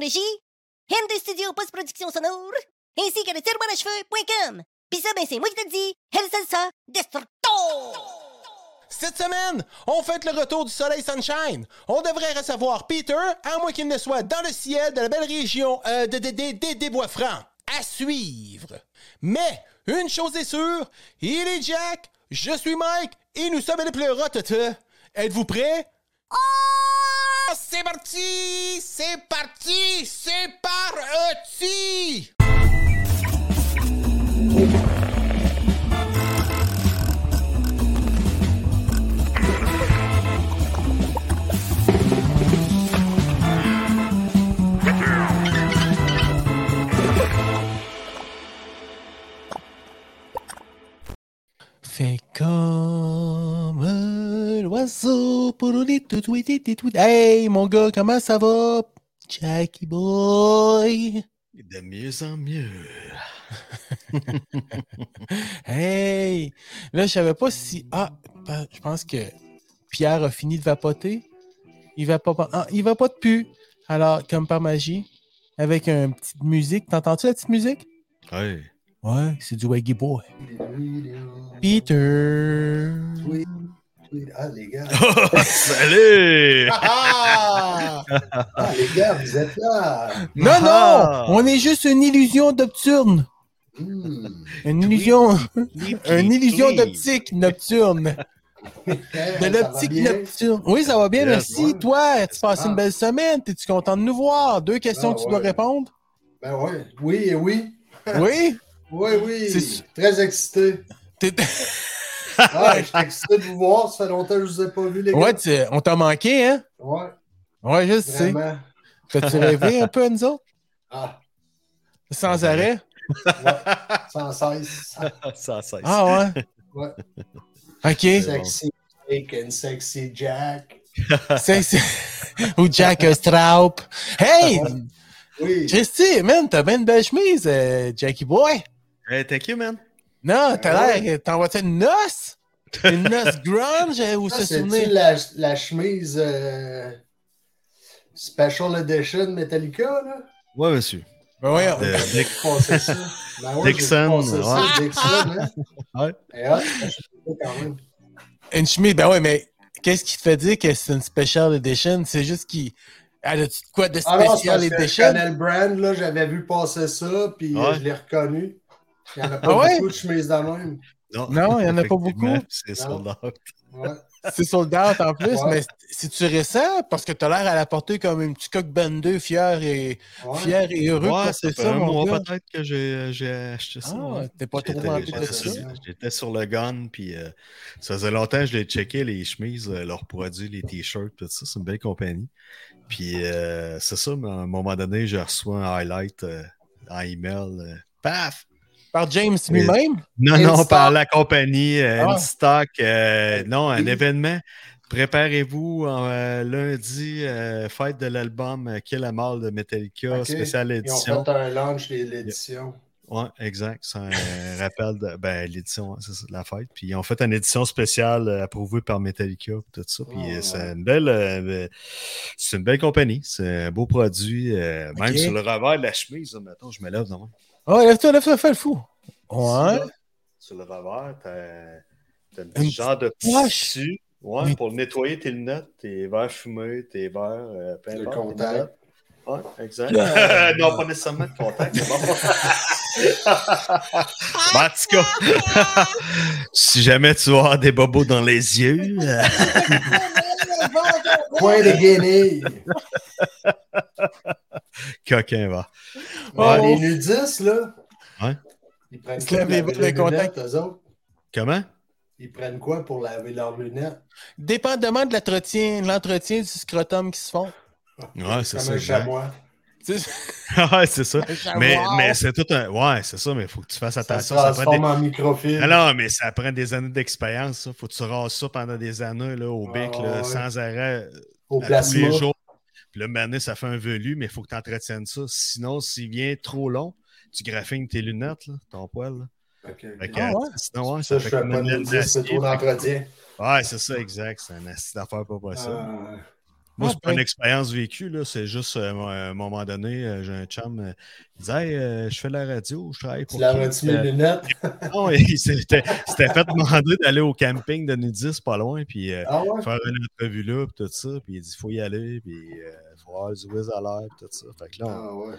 régie, MD Studio Post-Production Sonore, ainsi que le tiroir à cheveux.com. Pis ça, ben c'est moi qui te dis, El Salsa Destructo! Cette semaine, on fête le retour du soleil sunshine. On devrait recevoir Peter, à moins qu'il ne soit dans le ciel de la belle région euh, de, de- de- de- des bois francs. À suivre. Mais, une chose est sûre, il est Jack, je suis Mike, et nous sommes les pleurotes. Êtes-vous prêts? Oh! C'est parti! C'est parti! C'est parti! Fais comme l'oiseau pour les tout tout tout. Hey, mon gars, comment ça va? Jackie boy. De mieux en mieux. Hey, là, je savais pas si. Ah, ben, je pense que Pierre a fini de vapoter. Il va pas. Ah, il va pas de pu. Alors, comme par magie, avec une petite musique. T'entends-tu la petite musique? Ouais. Ouais, c'est du Waggy Boy. Peter. Oui. Ah, les gars. Salut! Ah! Ah, les gars, vous êtes là. Non, Ah! non! On est juste une illusion nocturne. Hmm. Une illusion. Une illusion d'optique nocturne. Eh, De l'optique nocturne. Oui, ça va bien, Yes, merci. ouais. Toi, tu passes Ah. une belle semaine? Es-tu content de nous voir? Deux questions Ah, que tu dois ouais. répondre? Ben oui, oui et oui. Oui? Oui, oui. Très excité. Ah, je suis excité de vous voir. Ça fait longtemps que je vous ai pas vu, les gars. Ouais, tu- on t'a manqué, hein? Ouais, Ouais, je sais. T'as-tu rêvé un peu à nous autres? Ah, Sans arrêt? ouais. Sans cesse. Ça cesse. Ah ouais? Ouais. OK. Sexy Jake and sexy Jack. C'est- Ou Jack Straub. Hey! Oui. Christy, man, t'as bien une belle chemise, euh, Jackie Boy. Hey, thank you, man. Non, t'as Ah l'air. T'envoies-tu une noce? Une noce grunge euh, ou Ah, se C'est-tu souvenir? la, la chemise euh, Special Edition Metallica, là? Ouais, monsieur. Ben. Euh, Dick- Passé ça. Ben ouais, Dixon, hein? Ouais. Et hop, quand même. Une chemise, ben ouais, mais qu'est-ce qui te fait dire que c'est une special edition? C'est juste qu'il. Elle a-tu de quoi de Ah non, c'est spécial que je edition? le brand, là, j'avais vu passer ça, puis euh, Ouais. je l'ai reconnu. Il n'y en a pas Ah ouais? beaucoup de chemises de même. Non, il y en a pas beaucoup. C'est sold out. Ouais. C'est sold out en plus, Ouais. mais c'est-tu récent? Parce que t'as l'air à la porter comme un petit coq bandeux, fier et, Ouais. fier et heureux Ouais, c'est ça, un mon mois peut-être que j'ai j'ai acheté ça. Ah, t'es pas trop rempli de ça. sur- J'étais sur le gun, puis euh, ça faisait longtemps que je les checkais, les chemises, euh, leurs produits, les t-shirts, tout ça. C'est une belle compagnie. Puis euh, c'est ça, mais à un moment donné, je reçois un highlight euh, en email. euh, paf! Par James lui-même? Non, non, par la compagnie, euh, Ah. Instock, euh, non, un Oui. événement. Préparez-vous euh, lundi, euh, fête de l'album euh, Kill Em All de Metallica, Ok. spéciale Ils ont édition. fait un launch de l'édition. Ouais, exact. C'est un rappel de ben, l'édition, hein, c'est la fête. Puis ils ont fait une édition spéciale euh, approuvée par Metallica et tout ça. Puis euh, c'est ouais. une belle euh, c'est une belle compagnie. C'est un beau produit. euh, Même sur le revers de la chemise, mettons, je me lève non. Oh, lève-toi, lève-toi, fais le fou. Ouais. Sur le revers, t'as un petit genre de tissu. Ouais, pour nettoyer tes lunettes, tes verres fumés, tes verres, euh, peu Le importe, tes contact. lunettes. Ouais, exact. Non, pas nécessairement de contact. bon. En tout cas, si jamais tu vas avoir des bobos dans les yeux, euh, Point de guenille. coquin va. Ouais, Oh. les nudistes, là. Ouais. Ils prennent quoi lèvent pour les laver contact. lunettes, eux autres? Comment? Ils prennent quoi pour laver leurs lunettes? Dépendamment de l'entretien, l'entretien du scrotum qui se font. Ouais, c'est Comme ça. un chamois. Sais, ouais, c'est ça. Mais, mais c'est tout un. Ouais, c'est ça, mais il faut que tu fasses Ça se attention. Ça prend des... en microfilm. Ah non, mais ça prend des années d'expérience. ça. Faut que tu rases ça pendant des années là, au bec, là, ouais. sans arrêt, au à tous les jours. Puis là, maintenant, ça fait un velu, mais il faut que tu entretiennes ça. Sinon, s'il vient trop long, tu graffines tes lunettes, là, ton poil. là. Fait que, Ah ouais? Sinon, ouais, Ça, ça je fait fais pas de c'est trop d'entretien. Ouais, c'est ça, exact. C'est un acide d'affaires pas possible. Ah, Moi, c'est pas une expérience vécue, là. C'est juste, euh, à un moment donné, euh, j'ai un chum, euh, il disait Hey, euh, je fais de la radio, je travaille pour. Tu l'as mes lunettes. Non, il s'était il fait demander d'aller au camping de Nudis, pas loin, puis euh, Ah ouais? faire une entrevue là, puis tout ça. Puis il dit faut y aller, puis il faut avoir du whiz à l'air, puis tout ça. Fait que là, on, Ah ouais.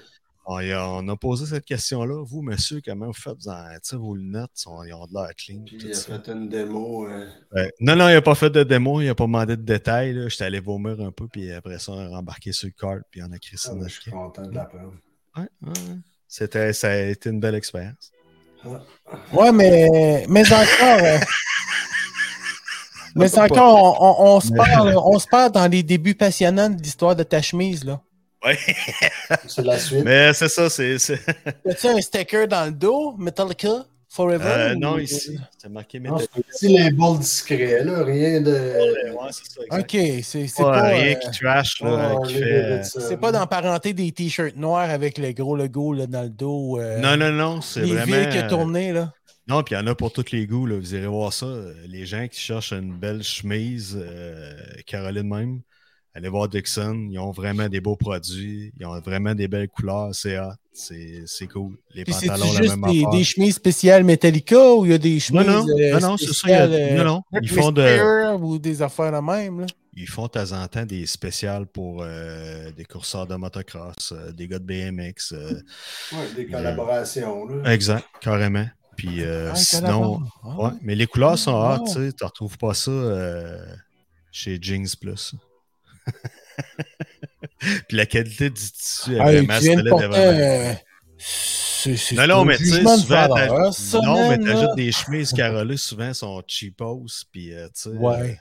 On y a, on a posé cette question-là. Vous, monsieur, comment vous faites? Vous en, tu sais, vos lunettes, sont, ils ont de l'air clean. Puis tout il a ça. fait une démo. euh, Ouais. Non, non, il n'a pas fait de démo, il n'a pas demandé de détails. là. J'étais allé vomir un peu, puis après ça, on a rembarqué sur le cart, puis on a créé ça ah, je suis content de l'apprendre. Ouais, ouais. C'était, ça a été une belle expérience. Ouais, mais, mais encore. euh, mais encore, on, on- on se parle, on se parle dans les débuts passionnants de l'histoire de ta chemise, là. Ouais. C'est la suite. Mais c'est ça, c'est. As-tu un sticker dans le dos, Metallica, Forever? Euh, ou- non, ici. C'est marqué Metallica. c'est un petit label discret, là. Rien de. Ouais, c'est ça. Ok, c'est c'est Pas rien euh, qui trash, là, Oh, qui fait. c'est pas dans parenté des t-shirts noirs avec le gros logo là, dans le dos. euh, Non, non, non, c'est les vraiment. villes qui ont tourné, là. Non, puis il y en a pour tous les goûts. Là. Vous irez voir ça. Euh, Les gens qui cherchent une belle chemise, euh, Caroline même, allez voir Dixon. Ils ont vraiment des beaux produits. Ils ont vraiment des belles couleurs. C'est hot. C'est c'est cool. Les Puis pantalons, la juste même des, affaire. des chemises spéciales Metallica ou il y a des chemises non, euh, non, non, c'est ça. il y a- spéciales, euh, non, non. Ils Britney font, de, ou des affaires de même, là? ils font de temps en temps des spéciales pour euh, des courseurs de motocross, euh, des gars de BMX. euh, Ouais, des collaborations, là. exact, carrément. Puis euh, Ah, sinon. Ah. Ouais, mais les couleurs sont Ah. hot, tu tu retrouves pas ça euh, chez Jeans Plus. Puis la qualité du tissu est Ah, vraiment solide. euh, c'est- Non, non, mais tu sais, souvent, non, mais t'ajoutes là. des chemises carolées, souvent, sont cheapos, puis euh, tu sais, Ouais. euh,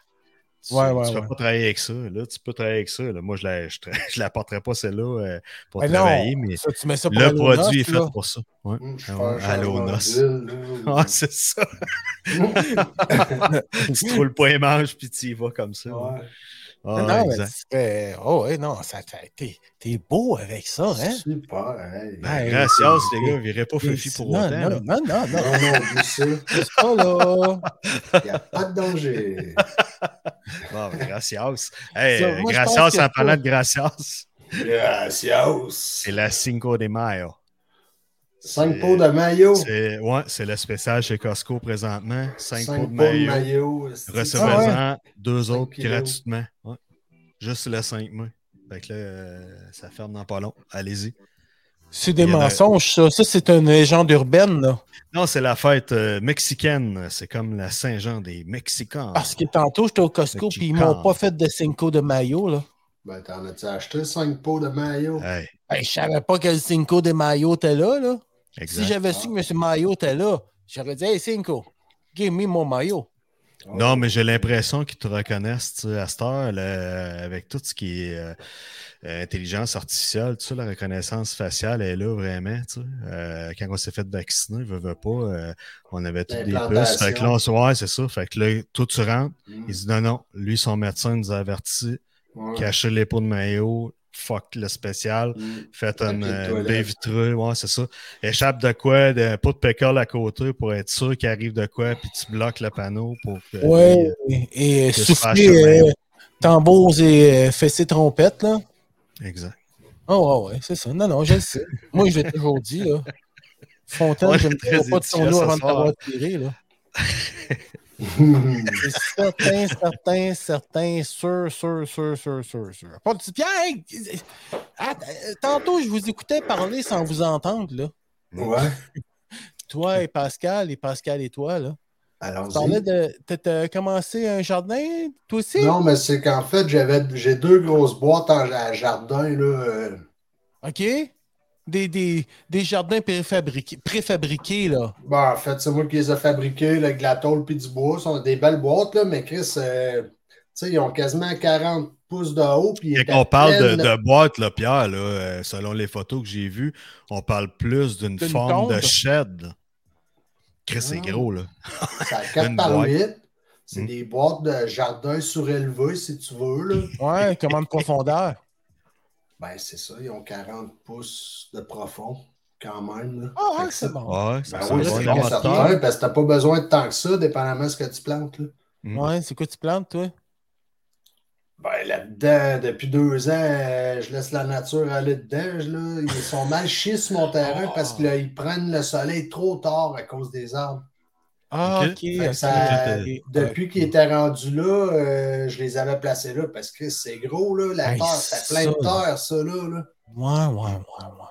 tu, Ouais, ouais, tu peux ouais. pas travailler avec ça. Là, tu peux travailler avec ça. Là. Moi, je la, je, tra- je la porterais pas celle-là euh, pour travailler, non, mais ça, tu mets ça pour le produit noces, est là. fait pour ça. Ouais. Je Ah c'est ça. tu trouves le point et manche, puis tu y vas comme ça. Ah, non, mais oh, ouais, non, ça, ça- t'es, t'es beau avec ça, hein? Super, hey. Ben, Gracias, t'es- les gars, virez pas Fifi pour non, autant. non, là. non, non, non, Non, non, ça. c'est pas là. Il n'y a pas de danger. Bon, ben, gracias. Hey, Ça, euh, moi, je gracias, en parlant de gracias, Gracias. c'est la Cinco de Mayo. Cinq pots de maillot. C'est ouais, c'est le spécial chez Costco présentement. Cinq, Cinq pots de maillot. maillot. Recevez-en deux Cinq autres kilos. gratuitement. Ouais. Juste le 5 mai. Fait que là, euh, ça ferme dans pas long. Allez-y. C'est des mensonges, ça. Ça, c'est une légende urbaine, là. Non, c'est la fête euh, mexicaine. C'est comme la Saint-Jean des Mexicains. Parce que tantôt, j'étais au Costco, puis ils m'ont pas fait de Cinco de Mayo, là. Ben, t'en as-tu acheté cinq pots de maillot? Hey, Hey, je savais pas que le Cinco de Mayo était là, là. Exact. Si j'avais su que M. Mayo était là, j'aurais dit, hey, Cinco, give me mon maillot. Non, mais j'ai l'impression qu'ils te reconnaissent tu sais, à cette heure, là, avec tout ce qui est euh, euh, intelligence artificielle, tu sais, la reconnaissance faciale est là vraiment. tu sais. Euh, quand on s'est fait vacciner, veut, veut pas, euh, on avait toutes des puces. Fait que là, on se ouais, c'est ça. Fait que là, tout tu rentres. Hum, Il dit non, non, lui, son médecin nous a averti, ouais. cachez les pots de maillot, fuck le spécial. Hum. Faites de euh, baie vitrée, ouais, c'est ça. Échappe de quoi, de, pas de pécole à côté pour être sûr qu'il arrive de quoi, puis tu bloques le panneau pour que. Ouais, et, et que souffler euh, tambours et euh, fessées trompettes, là. Exact. Oh, ouais, ouais, c'est ça. Non, non, je le sais. Moi, je l'ai toujours dit, là. Fontaine, je ne tirerai pas de ce avant de t'avoir tiré, là. C'est certain, certain, certain, sûr, sûr, sûr, sûr, sûr, sûr. Pas de... Pierre, hey, ah, euh, tantôt, je vous écoutais parler sans vous entendre, là. Ouais. Toi et Pascal, et Pascal et toi, là. Tu parlais Allons-y. de. Commencé un jardin, toi aussi? Non, mais c'est qu'en fait, j'avais j'ai deux grosses boîtes en à jardin, là. euh, OK? Des, des, des jardins préfabriqués, préfabriqués, là. Bon, en fait, c'est moi qui les ai fabriqués là, avec de la tôle puis du bois. Ce sont des belles boîtes, là, mais Chris, euh, tu sais, ils ont quasiment 40 pouces de haut. Puis qu'on parle de, pleines- de boîte, là, Pierre, là, euh, selon les photos que j'ai vues, on parle plus d'une forme de shed. Chris, c'est Ah. gros, là. C'est à 4 Une par boîte. 8. C'est Hmm. des boîtes de jardin surélevé, si tu veux. Là. Ouais, comment de profondeur? Ben, c'est ça, ils ont 40 pouces de profond, quand même. Là. Ah, Fait ouais, c'est bon. Ouais, Ben ça oui, c'est bon, parce que t'as pas besoin de tant que ça, dépendamment de ce que tu plantes. Là. Mm. Ouais, c'est quoi tu plantes, toi? Ben, là-dedans, depuis deux ans, euh, je laisse la nature aller dedans. je- Là. Ils sont mal chiés sur mon terrain parce qu'ils prennent le soleil trop tard à cause des arbres. Ah, Ok. ça- ok. depuis qu'ils étaient rendus là, euh, je les avais placés là parce que c'est gros, là, la Hey, terre, c'était plein de terre, ça, là. là. Ouais, ouais, ouais, ouais.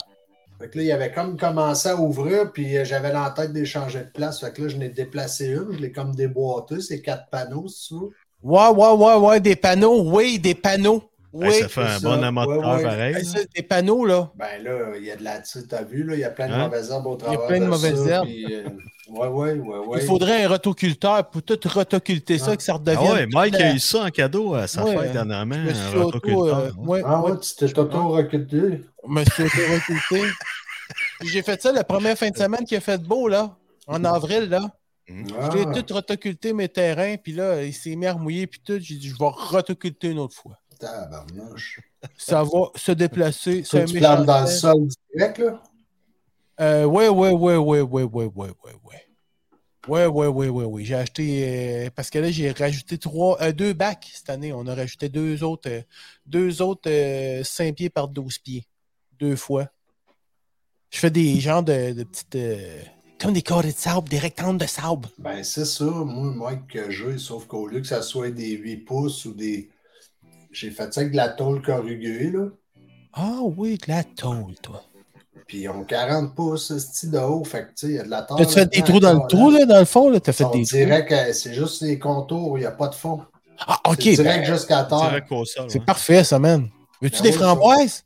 Fait que là, il avait comme commencé à ouvrir, puis euh, j'avais dans la tête d'échanger de place. Fait que là, je n'ai déplacé une, je l'ai comme déboîté, c'est quatre panneaux, c'est ça? Ouais, ouais, ouais, ouais, des panneaux. Oui, des panneaux. Oui. Hey, ça fait un c'est bon de Ouais, ouais. pareil. Hey, ça, des panneaux, là. Ben là, il y a de la, tu t'as vu, là, il y a plein de Hein? mauvaises herbes au travers. plein de mauvaises ça, herbes. puis, euh, ouais, ouais, ouais, ouais. Il faudrait un rotoculteur pour tout rotoculter ça, Ah. que ça Ah redevienne. ouais, Mike a eu ça en cadeau à sa Ouais, fête dernièrement, Je un auto, rotoculteur. euh, ouais, Ah ouais, tu t'es je suis auto-rotoculté. Puis J'ai fait ça la première fin de semaine qui a fait beau, là. En avril, là. Ah. J'ai tout rotoculté mes terrains, puis là, il s'est mis à remouiller, puis tout. J'ai dit, je vais rotoculter une autre fois. Tabarnouche. Ça va se déplacer. Ça, tu plantes dans le sol direct, là? Euh, ouais, ouais, ouais, ouais, ouais, ouais, ouais, ouais, ouais. Ouais, ouais, ouais, ouais, ouais. J'ai acheté. euh, parce que là, j'ai rajouté trois, euh, deux bacs cette année. On a rajouté deux autres, euh, deux autres euh, 5 pieds par 12 pieds. Deux fois. Je fais des genres de, de petites. comme des carrés de sable, des rectangles de sable. Ben, c'est ça, moi, Mike, que j'ai, sauf qu'au lieu que ça soit des 8 pouces ou des. J'ai fait ça avec de la tôle corrugée, là. Ah oui, de la tôle, toi. Puis ils ont 40 pouces, ce style de haut. Fait que, tu sais, il y a de la terre. T'as-tu fait des trous dans le trou, là, dans le fond? Là? T'as fait On des trous? que c'est juste les contours, il n'y a pas de fond. Ah, ok. c'est direct ben, jusqu'à terre. C'est ouais. parfait, ça, man. Veux-tu Ben des oui, framboises?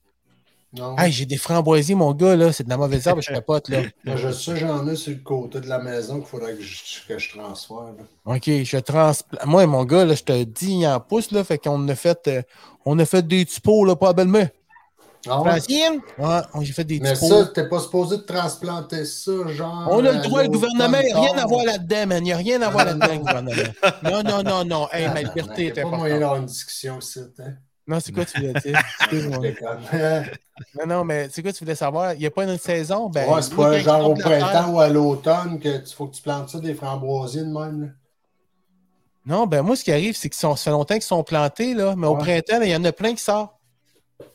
Non. Hey, j'ai des framboisiers, mon gars, là. C'est de la mauvaise herbe, je capote, là. Moi, je sais, j'en ai sur le côté de la maison qu'il faudrait que je, que je transfère. là. OK, je transplante. Moi, mon gars, là, je te dis en pouce, là, fait qu'on a fait, euh, on a fait des typos, là, pas à belle Ah ouais? Francine? Ouais, on- j'ai fait des Mais ça, t'es pas supposé de transplanter ça, genre. on a le droit, le gouvernement, il n'y a rien à voir là-dedans, man. Il n'y a rien à voir là-dedans, le gouvernement. Non, non, non, non. Hey, ma Ah, liberté Il est a pas moyen importante. d'avoir une discussion ici. Hein? Non, c'est quoi tu voulais dire? Déconne. Non, non, mais c'est quoi tu voulais savoir? Il n'y a pas une saison? Ben, ouais, c'est pas genre au printemps ou à l'automne que tu faut que tu plantes ça des framboisiers de même. là. Non, ben moi, ce qui arrive, c'est que ça fait longtemps qu'ils sont plantés, là, mais au printemps, il y en a plein qui sortent.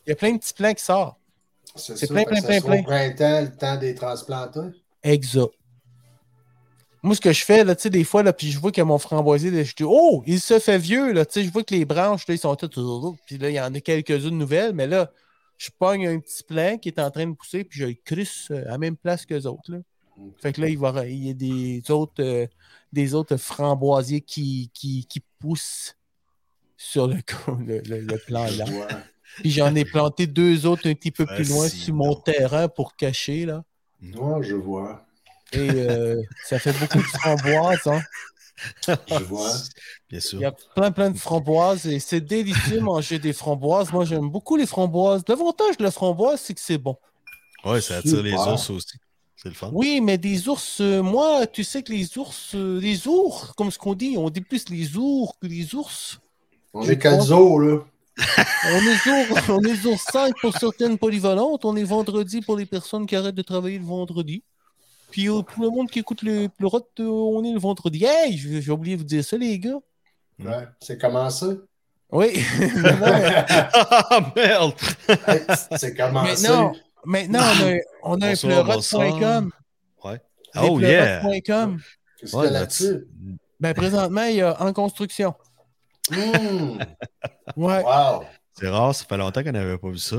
Il y a plein de petits plants qui sortent. C'est plein, plein, plein, plein. Au printemps, le temps des transplanter. Exact. Moi, ce que je fais, là, tu sais, des fois, là, puis je vois que mon framboisier, là, je dis, oh, il se fait vieux, là, tu sais, je vois que les branches, là, ils sont toutes, puis là, il y en a quelques-unes nouvelles, mais là, je pogne un petit plant qui est en train de pousser, puis je le crisse euh, à la même place que les autres, là. Fait que là, il, va, il y a des autres, euh, des autres framboisiers qui, qui, qui poussent sur le, le, le- le plan là. Puis j'en ai planté deux autres un petit peu plus loin sur mon terrain pour cacher, là. Ouais, je vois. Et euh, ça fait beaucoup de framboises, hein. Je vois. Bien sûr. Il y a plein, plein de framboises et c'est délicieux de manger des framboises. Moi, j'aime beaucoup les framboises. L'avantage de la framboise, c'est que c'est bon. Ouais, ça attire les os aussi. C'est le fun. Oui, mais des ours, euh, moi, tu sais que les ours, euh, les ours, comme ce qu'on dit, on dit plus les ours que les ours. On est quatre os, là. On est ours, on est ours 5 pour certaines polyvalentes. On est vendredi pour les personnes qui arrêtent de travailler le vendredi. Puis euh, pour le monde qui écoute le pleurote, euh, on est le vendredi. Hey, j'ai oublié de vous dire ça, les gars. Ouais, c'est commencé. Oui. Ah, merde! Hey, c'est commencé. Maintenant, maintenant, on a, on a un pleurote.com. Ouais. Les Oh, yeah! pleurotes.com. Qu'est-ce qu'il Ouais, y a là-dessus? Ben, présentement, il y a en construction. Hum, Ouais, Wow. C'est rare, ça fait longtemps qu'on n'avait pas vu ça.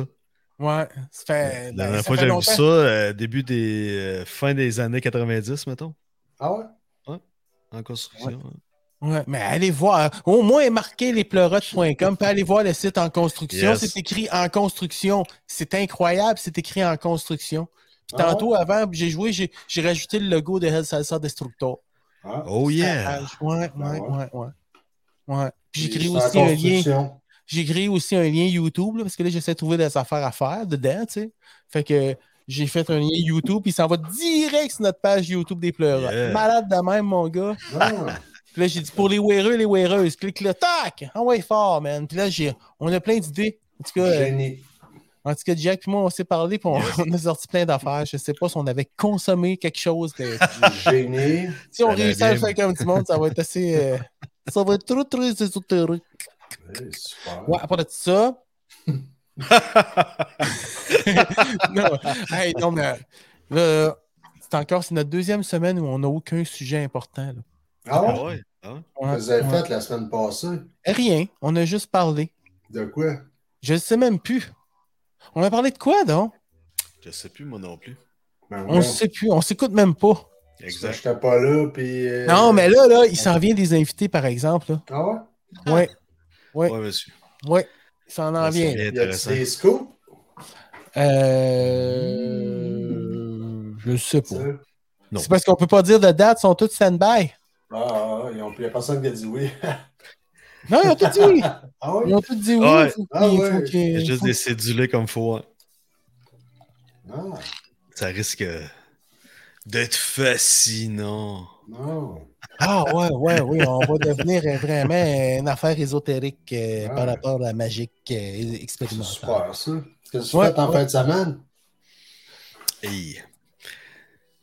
ouais. Ça fait, La ben, dernière ça fois que j'avais vu ça, euh, début des. euh, fin des années 90, mettons, Ah ouais? en construction. hein. Ouais, mais allez voir. Au moins, marquez lespleurotes.com, puis allez voir le site en construction. Yes. C'est écrit en construction. C'est incroyable, c'est écrit en construction. Puis Ah tantôt, avant, j'ai joué, j'ai j'ai rajouté le logo de Hell Salsa Destructor. Ah. Oh yeah! Ah, Ouais, ouais, ouais, ouais. Ouais. J'ai créé aussi un lien. construction. J'ai créé aussi un lien YouTube, là, parce que là, j'essaie de trouver des affaires à faire dedans, tu sais. Fait que j'ai fait un lien YouTube, puis ça va direct sur notre page YouTube des pleureurs. Yeah. Malade de même, mon gars. Ah. Puis là, j'ai dit pour les wearers, les weareuses, clique là, tac! Envoie fort, man. Puis là, j'ai, on a plein d'idées. En tout cas, euh, en tout cas, Jack et moi, on s'est parlé, puis on, on a sorti plein d'affaires. Je sais pas si on avait consommé quelque chose. de- Génie. Si on réussit à le faire comme du monde, ça va être assez. euh, ça va être trop, très ésotérique. Ouais, super. Ouais, à part de ça. non, hey, non, mais là, c'est encore c'est notre deuxième semaine où on n'a aucun sujet important. là. Ah Ah ouais? ouais? Ah ouais? Ouais, Vous avez ouais. fait la semaine passée? Rien, on a juste parlé. De quoi? Je ne sais même plus. On a parlé de quoi, donc? Je sais plus, moi non plus. Ben, On ne sait plus, on s'écoute même pas. Je Exact. J'étais pas là, puis... euh, Non, mais là, là, il s'en vient des invités, par exemple. Là. Ah ouais? Ouais, ouais, Ouais, monsieur. ouais, il s'en en Ah, vient. c'est Y a intéressant. des scoops? Euh... Je sais pas. C'est parce qu'on peut pas dire de date, ils sont tous stand-by. Ah, ah, ils ont... il y a personne qui a dit oui. Non, ils ont tout dit. Ah oui? Ils ont tout dit oui. Ah Il y a juste faut- des cédulés comme faut. hein. Ah, Ça risque d'être fascinant. non. Ah ouais, ouais, oui, on va devenir vraiment une affaire ésotérique euh, Ouais. par rapport à la magique euh, C'est expérimentale. super, ça. Qu'est-ce que tu Ouais, fais en ouais. fin de semaine? Hey.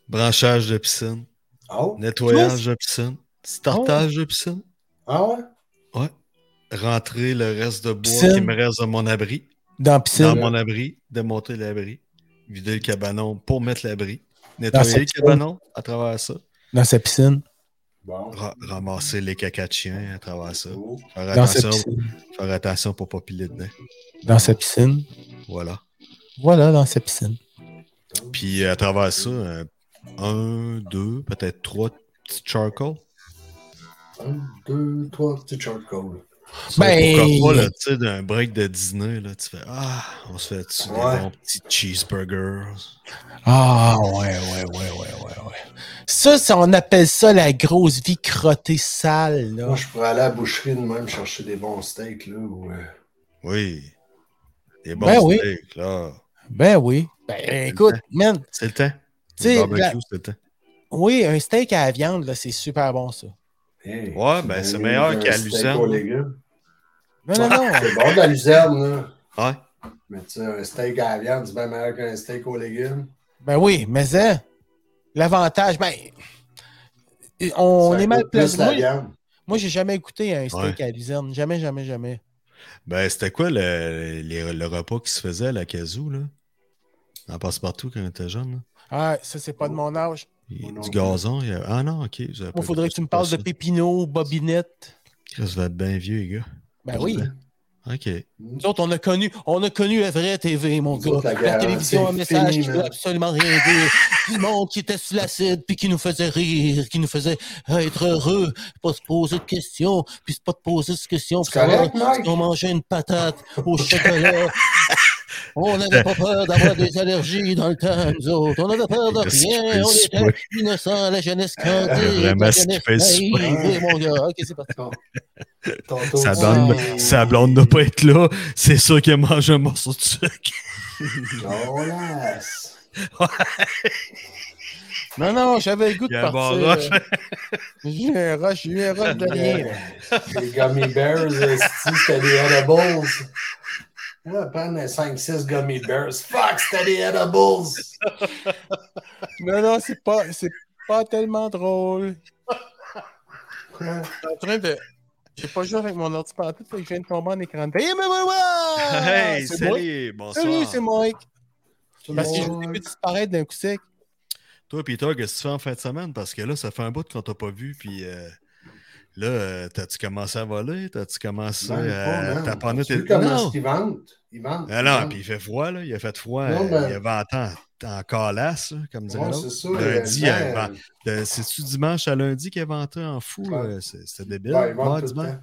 Branchage de piscine, ouais? nettoyage de piscine, startage de piscine, Ah ouais? rentrer le reste de bois Piscine. qui me reste de mon abri, Dans la dans piscine. mon abri, démonter l'abri, vider le cabanon pour mettre l'abri, nettoyer sa le piscine. cabanon à travers ça, Dans sa piscine. Bon. ra- ramasser les caca de chien à travers ça, Oh. faire Dans sa attention, piscine. faire attention pour pas piler dedans. Dans sa piscine. Voilà. Voilà, dans sa piscine. Puis à travers ça, euh, un, deux, peut-être trois petits charcoal. Un, deux, trois petits charcoal. Ben- Pourquoi pas, là, tu sais, d'un break de dîner, là, tu fais Ah, on se fait des Ouais. bons petits cheeseburgers? Ah, ouais, ouais, ouais, ouais, ouais, ouais. Ça, ça, on appelle ça la grosse vie crottée sale, là. Moi, je pourrais aller à la boucherie de même chercher des bons steaks, là. Ou, euh, Oui. Des bons Ben oui. steaks, là. Ben oui. Ben écoute, man, C'est le temps. Tu barbecue, la- c'est le temps. oui, un steak à la viande, là, c'est super bon, ça. hey, Ouais, ben, c'est meilleur qu'à steak Non, non, non. C'est bon de la luzerne, là. Ouais. Mais tu sais, un steak à la viande, c'est bien meilleur qu'un steak aux légumes. Ben oui, mais hein, l'avantage, ben, on Ça est mal placé. la Moi, j'ai jamais goûté un steak Ouais. à luzerne. Jamais, jamais, jamais. Ben, c'était quoi le, les- le repas qui se faisait à la casou, là? En passe-partout quand on était jeune, là? Ah, ça, c'est pas de mon âge. Il- non du gazon. il y a- Ah non, ok. Moi, faudrait que tu me ça, parles de ça. Pépino, Bobinette. Chris va être bien vieux, les gars. Ben oui. Ok. Nous autres, on a connu, on a connu la vraie TV, mon Nous gars. la télévision, un message qui veut man. absolument rien dire. Du monde qui était sous l'acide, puis qui nous faisait rire, qui nous faisait être heureux, pas se poser de questions, puis pas te poser de questions. C'est savoir correct, Mike? si on mangeait une patate au chocolat. On n'avait pas peur d'avoir des allergies dans le temps, nous autres. On n'avait peur de rien. On était innocents, la jeunesse candide. vraiment la jeunesse naïve, mon gars. Ok, c'est parti. Tantôt, Sa tu- blonde, Ah. sa blonde ne pas être là, c'est sûr qu'il a mangé un morceau de sucre. Non, non, j'avais le goût de partir. J'ai eu un rush, j'ai eu un rush de rien. Les gummy bears, c'était des edibles. Là, prendre 5-6 gummy bears. Fuck, c'était des edibles. Non, non, c'est pas, c'est pas tellement drôle. Je suis en train de. J'ai pas joué avec mon ordi pantoute, fait que je viens de tomber en écran de. Hey, mais voilà! hey, salut, bonsoir. Salut, c'est Mike. Parce que je vu disparaître d'un coup sec. Toi, Peter, qu'est-ce que tu fais en fin de semaine? Parce que là, ça fait un bout qu'on t'a pas vu, puis euh, là, euh, t'as-tu commencé à voler? T'as-tu commencé pas, à taponner Tu tes... comment Non! qu'ils vendent? Ils vendent. Ah ils non, vendent. puis il fait froid, là. Il a fait froid. Non, euh, ben- Il y avait en temps en calasse, là, comme dirait Ouais, ça. Lundi, euh, ben, De- C'est-tu dimanche à lundi qu'il a venté en fou? Ouais. euh, c'est- C'était débile. ben, ils Ouais, dimanche.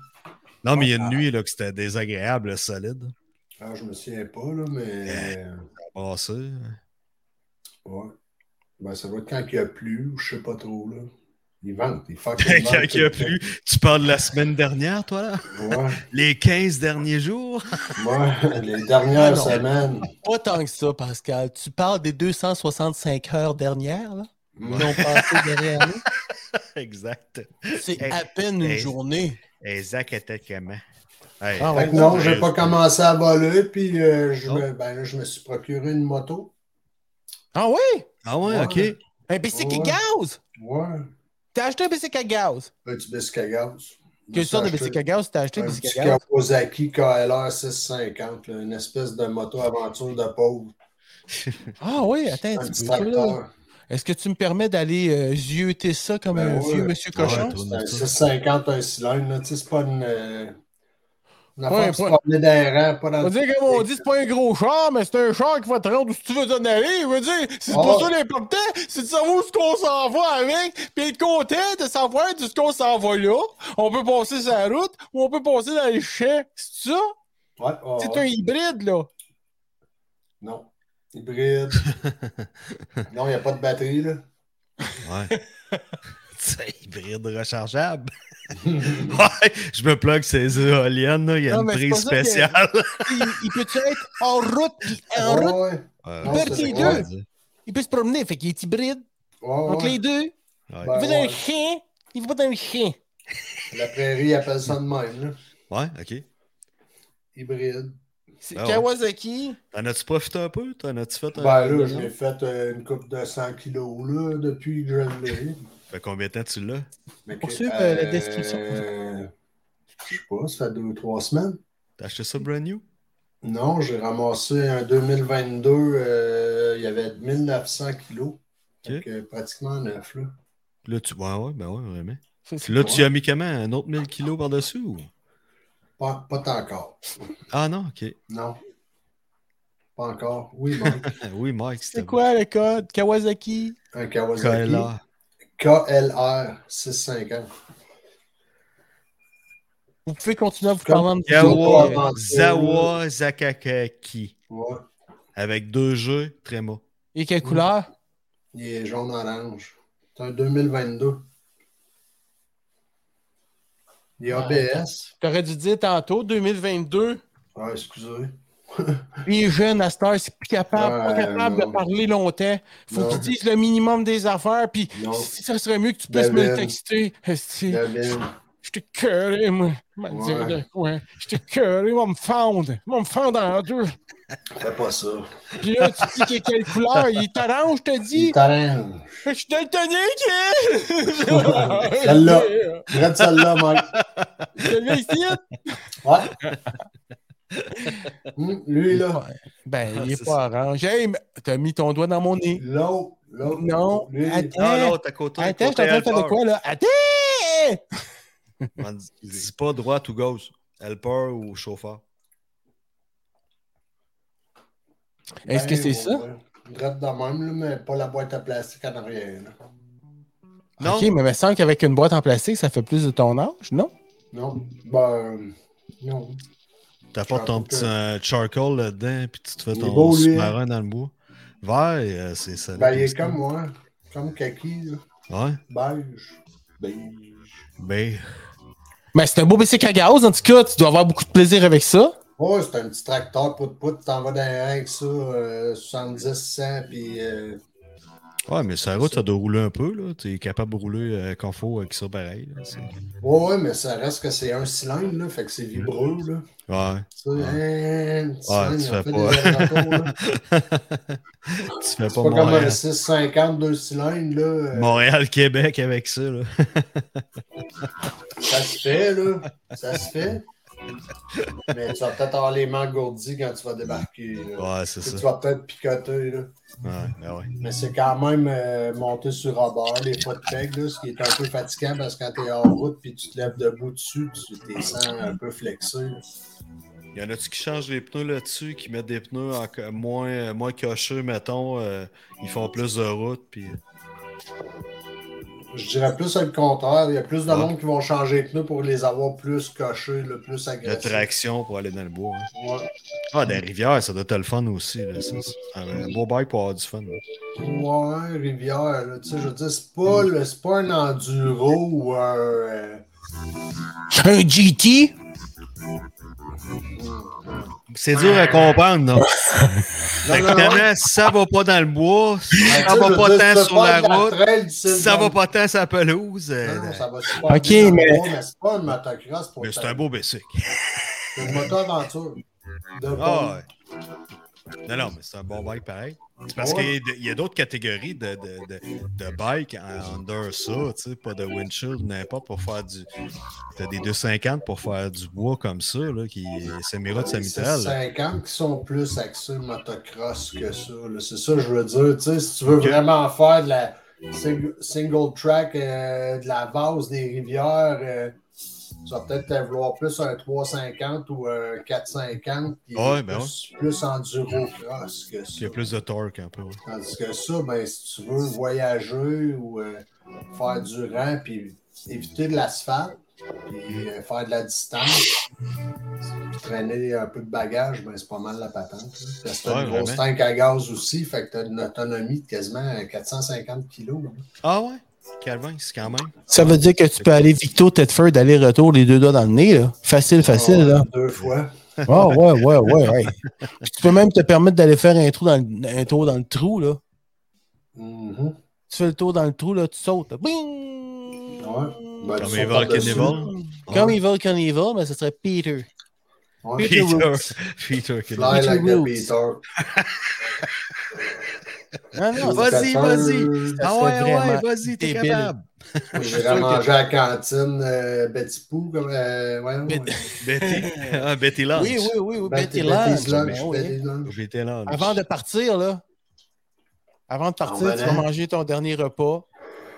Non, mais il y a une nuit là, que c'était désagréable, solide. Ah, je me souviens pas, là, mais. Brassé. Ouais. Ben, ça va être quand il y a plu, ou je sais pas trop, là. Ils vendent. Ils fuck Quand il y a plu, tu parles de la semaine dernière, toi, là? Ouais. Les 15 derniers jours? Ouais, les dernières Ah, non. semaines. Pas tant que ça, Pascal. Tu parles des 265 heures dernières, là? Ouais. Qui ont passé derrière nous. exact. C'est à peine une journée. Exact était comment? Hey, Ah Fait ouais. que non, j'ai Ouais. pas commencé à voler, puis euh, je, me, ben, là, je me suis procuré une moto. Ah oui? Ah ouais, Ouais. ok. Un bicycle Ouais. gaz! Ouais. T'as acheté un bicycle à gaz? Petit biscuit à gaz. Quelle sorte de bicycle à gaz t'as acheté, Un bicycle petit à gaz? Kawasaki KLR 650, là, une espèce de moto-aventure de pauvre. Ah oui, attends, Un un petit petit peu, là. tracteur. Est-ce que tu me permets d'aller euh, zioter ça comme Ben un ouais. vieux monsieur cochon? C'est un 650, un cylindre. là, tu sais, C'est pas une. euh, Une Ouais, pas- pas On dire, comme on dit, c'est pas un gros char, mais c'est un char qui va te rendre où tu veux t'en aller. Je veux dire, c'est Ah. pour ça l'important, c'est de savoir où est-ce qu'on s'en va avec, puis être content de savoir de ce qu'on s'en va là. On peut passer sur la route ou on peut passer dans les champs. C'est ça? Ouais, ouais, C'est ouais. un hybride, là. Non. Hybride. non, il n'y a pas de batterie, là. Ouais. C'est hybride rechargeable. ouais, je me plug ces éoliennes, là. il y a Non, une prise que- spéciale. il, il peut-tu être en route, en Ouais, route, ouais. Ouais, Non, Bertie c'est- deux? ouais. il peut se promener, fait qu'il est hybride. Ouais. les deux, Ouais. Il va dans ouais. le chien, il va pas dans le chien. La prairie appelle ça de même, là. Ouais, ok. Hybride. C'est ouais. Kawasaki. T'en as-tu profité un peu? T'en as-tu fait un. Ben là, je m'ai fait euh, une coupe de 100 kilos, là, depuis que je l'ai. Fait combien de temps tu l'as? Mais Pour que- suivre, euh, la description. euh, Je sais pas, ça fait deux ou trois semaines. T'as acheté ça brand new? Non, j'ai ramassé en 2022, euh, il y avait 1900 kilos. Donc, pratiquement neuf, là. Là, tu. Ouais, ouais, ben ouais, vraiment. Là, tu as mis comment? Un autre 1000 kilos par-dessus ou? Pas, pas tant encore. Ah non, ok. Non. Pas encore. Oui, Mike. oui, Mike, C'est quoi le code? Kawasaki? Un Kawasaki. KLR 650. Vous pouvez continuer à vous autres, euh, Zawa Zakakaki. Ouais. Avec deux jeux, Tréma. Et quelle couleur? Il est jaune-orange. C'est un 2022. Il est ABS. T'aurais dû dire tantôt, 2022, Ah, excusez. Les jeunes à cette heure, c'est plus capable, pas capable non. de parler longtemps. Faut qu'ils disent le minimum des affaires, puis si ça serait mieux que tu puisses me le texter. Je t'ai cœuré, moi. Ouais. Je t'ai cœuré, va me fendre. Va me fendre en deux. Fais pas ça. Puis là, tu dis quelle couleur? Il est orange, je te Il dis. est orange. Je suis daltonique! Celle-là. Regarde celle-là, Mike. Celui-là ici? Ouais. Hum, lui, là. Ben, il Ah, est c'est pas orange. Hey, mais t'as mis ton doigt dans mon nez. L'autre. L'autre. Non, Lui, attends. Non, l'autre à côté. Attends, je en train de faire de helper. quoi, là? Attends! Dis pas droite ou gauche. Helper ou chauffeur. Est-ce que c'est ça? Drette de même, là, mais pas la boîte à plastique en arrière. là. Non. Ok, mais il me semble qu'avec une boîte en plastique, ça fait plus de ton âge, non? Non. Ben, non. T'apportes ton petit euh, charcoal là-dedans, puis tu te fais ton beau, lui, sous-marin dans le bois. Vert, euh, c'est ça. Ben, il est comme moi. Comme Kaki, là. Ouais. Beige. Beige. Ben, Mais c'est un beau bicycle à gaz, en tout cas. Tu dois avoir beaucoup de plaisir avec ça. Ouais, c'est un petit tracteur, pout-pout, t'en vas dans les rangs avec ça, euh, 70, 100, puis euh, ouais, mais la route, ça doit rouler un peu. là. Tu es capable de rouler euh, quand faut avec ça pareil. là. Ouais, ouais, mais ça reste que c'est un cylindre, là, fait que c'est vibreux, là. Ouais. Tu sais, hein, petit Ouais, tu fais pas. tu fais C'est pas pas comme un 650, deux cylindres, là. euh, Montréal-Québec avec ça. Là. Ça se fait, là. Ça se fait. Mais tu vas peut-être avoir les mains engourdies quand tu vas débarquer. là. Ouais, c'est Tu ça. vas peut-être picoter, là. Ouais, ben ouais. Mais c'est quand même euh, monté sur rebord, les fois de peg, là, ce qui est un peu fatigant parce que quand tu es en route puis tu te lèves debout dessus, tu t'es sens un peu flexé. là. Y en a-tu qui changent les pneus là-dessus, qui mettent des pneus en- moins, moins cocheux, mettons, euh, ils font plus de route, puis... Je dirais plus le contraire. Il y a plus de Ouais. monde qui vont changer les pneus pour les avoir plus cochés, le plus de agressifs. traction pour aller dans le bois. hein. Ouais. Ah, des rivières, ça doit être le fun aussi. Là. Ça, c'est un beau bike pour avoir du fun. là. Ouais, rivière, là, tu sais, je veux dire, c'est pas, le- c'est pas un enduro ou un. euh, Un GT? C'est dur à comprendre, non? Non, non, non. ça va pas dans le bois, si Tu ça va pas tant sur la de route, ça va pas tant sur la pelouse, euh, Non, non, ça va super Ok, bien mais- c'est pas une motocross pour mais c'est un beau bicycle. C'est une moto-aventure. De Ah, pôle. Non, non, mais c'est un bon bike pareil. C'est parce Ouais. qu'il y a- d'autres catégories de, de, de, de bikes en under ça, tu sais, pas de windshield, n'importe, pour faire du. T'as des 250 pour faire du bois comme ça, là, qui c'est mérite C'est Samuel. 50 qui sont plus axés motocross que ça. là. C'est ça que je veux dire. Tu sais, si tu veux vraiment faire de la sing- single track, euh, de la vase des rivières, euh, tu vas peut-être vouloir plus un 350 ou un 450 qui est Ouais, ben plus, plus enduro cross que Il y a plus de torque un peu. ouais. Tandis que ça, ben, si tu veux voyager ou euh, faire du rang puis éviter de l'asphalte, puis euh, faire de la distance, traîner un peu de bagage, ben, c'est pas mal la patente. là. Parce que t'as Ouais, une grosse tank à gaz aussi, fait que t'as une autonomie de quasiment 450 kilos. là. Ah ouais? Calvin, c'est quand même. Ça veut dire que tu peux aller Victo Tedford, aller-retour, les deux doigts dans le nez, là. Facile, facile, là. Deux fois. Oh, ouais, ouais, ouais, ouais. Puis tu peux même te permettre d'aller faire un trou dans le, un tour dans le trou, là. Mhm. Tu fais le tour dans le trou, là, tu sautes. là. Bing! Ouais. Ben, Comme Evil. Carnival. Comme Evil Carnival, mais ce serait Peter. Ouais. Peter Peter. Peter. qui- Fly Peter. Peter. Ah non, Vas-y, vas-y. Ah ouais, ouais, vraiment vas-y, t'es capable. J'irais manger à la cantine euh, Betty Pooh, comme. Euh, ouais, ouais. Betty. Ah, Betty Lunch. Oui, oui, oui, oui, Betty- Betty Lunch. Lunch, ben oui. Lunch. Avant de partir, là, avant de partir, En tu vas venant. manger ton dernier repas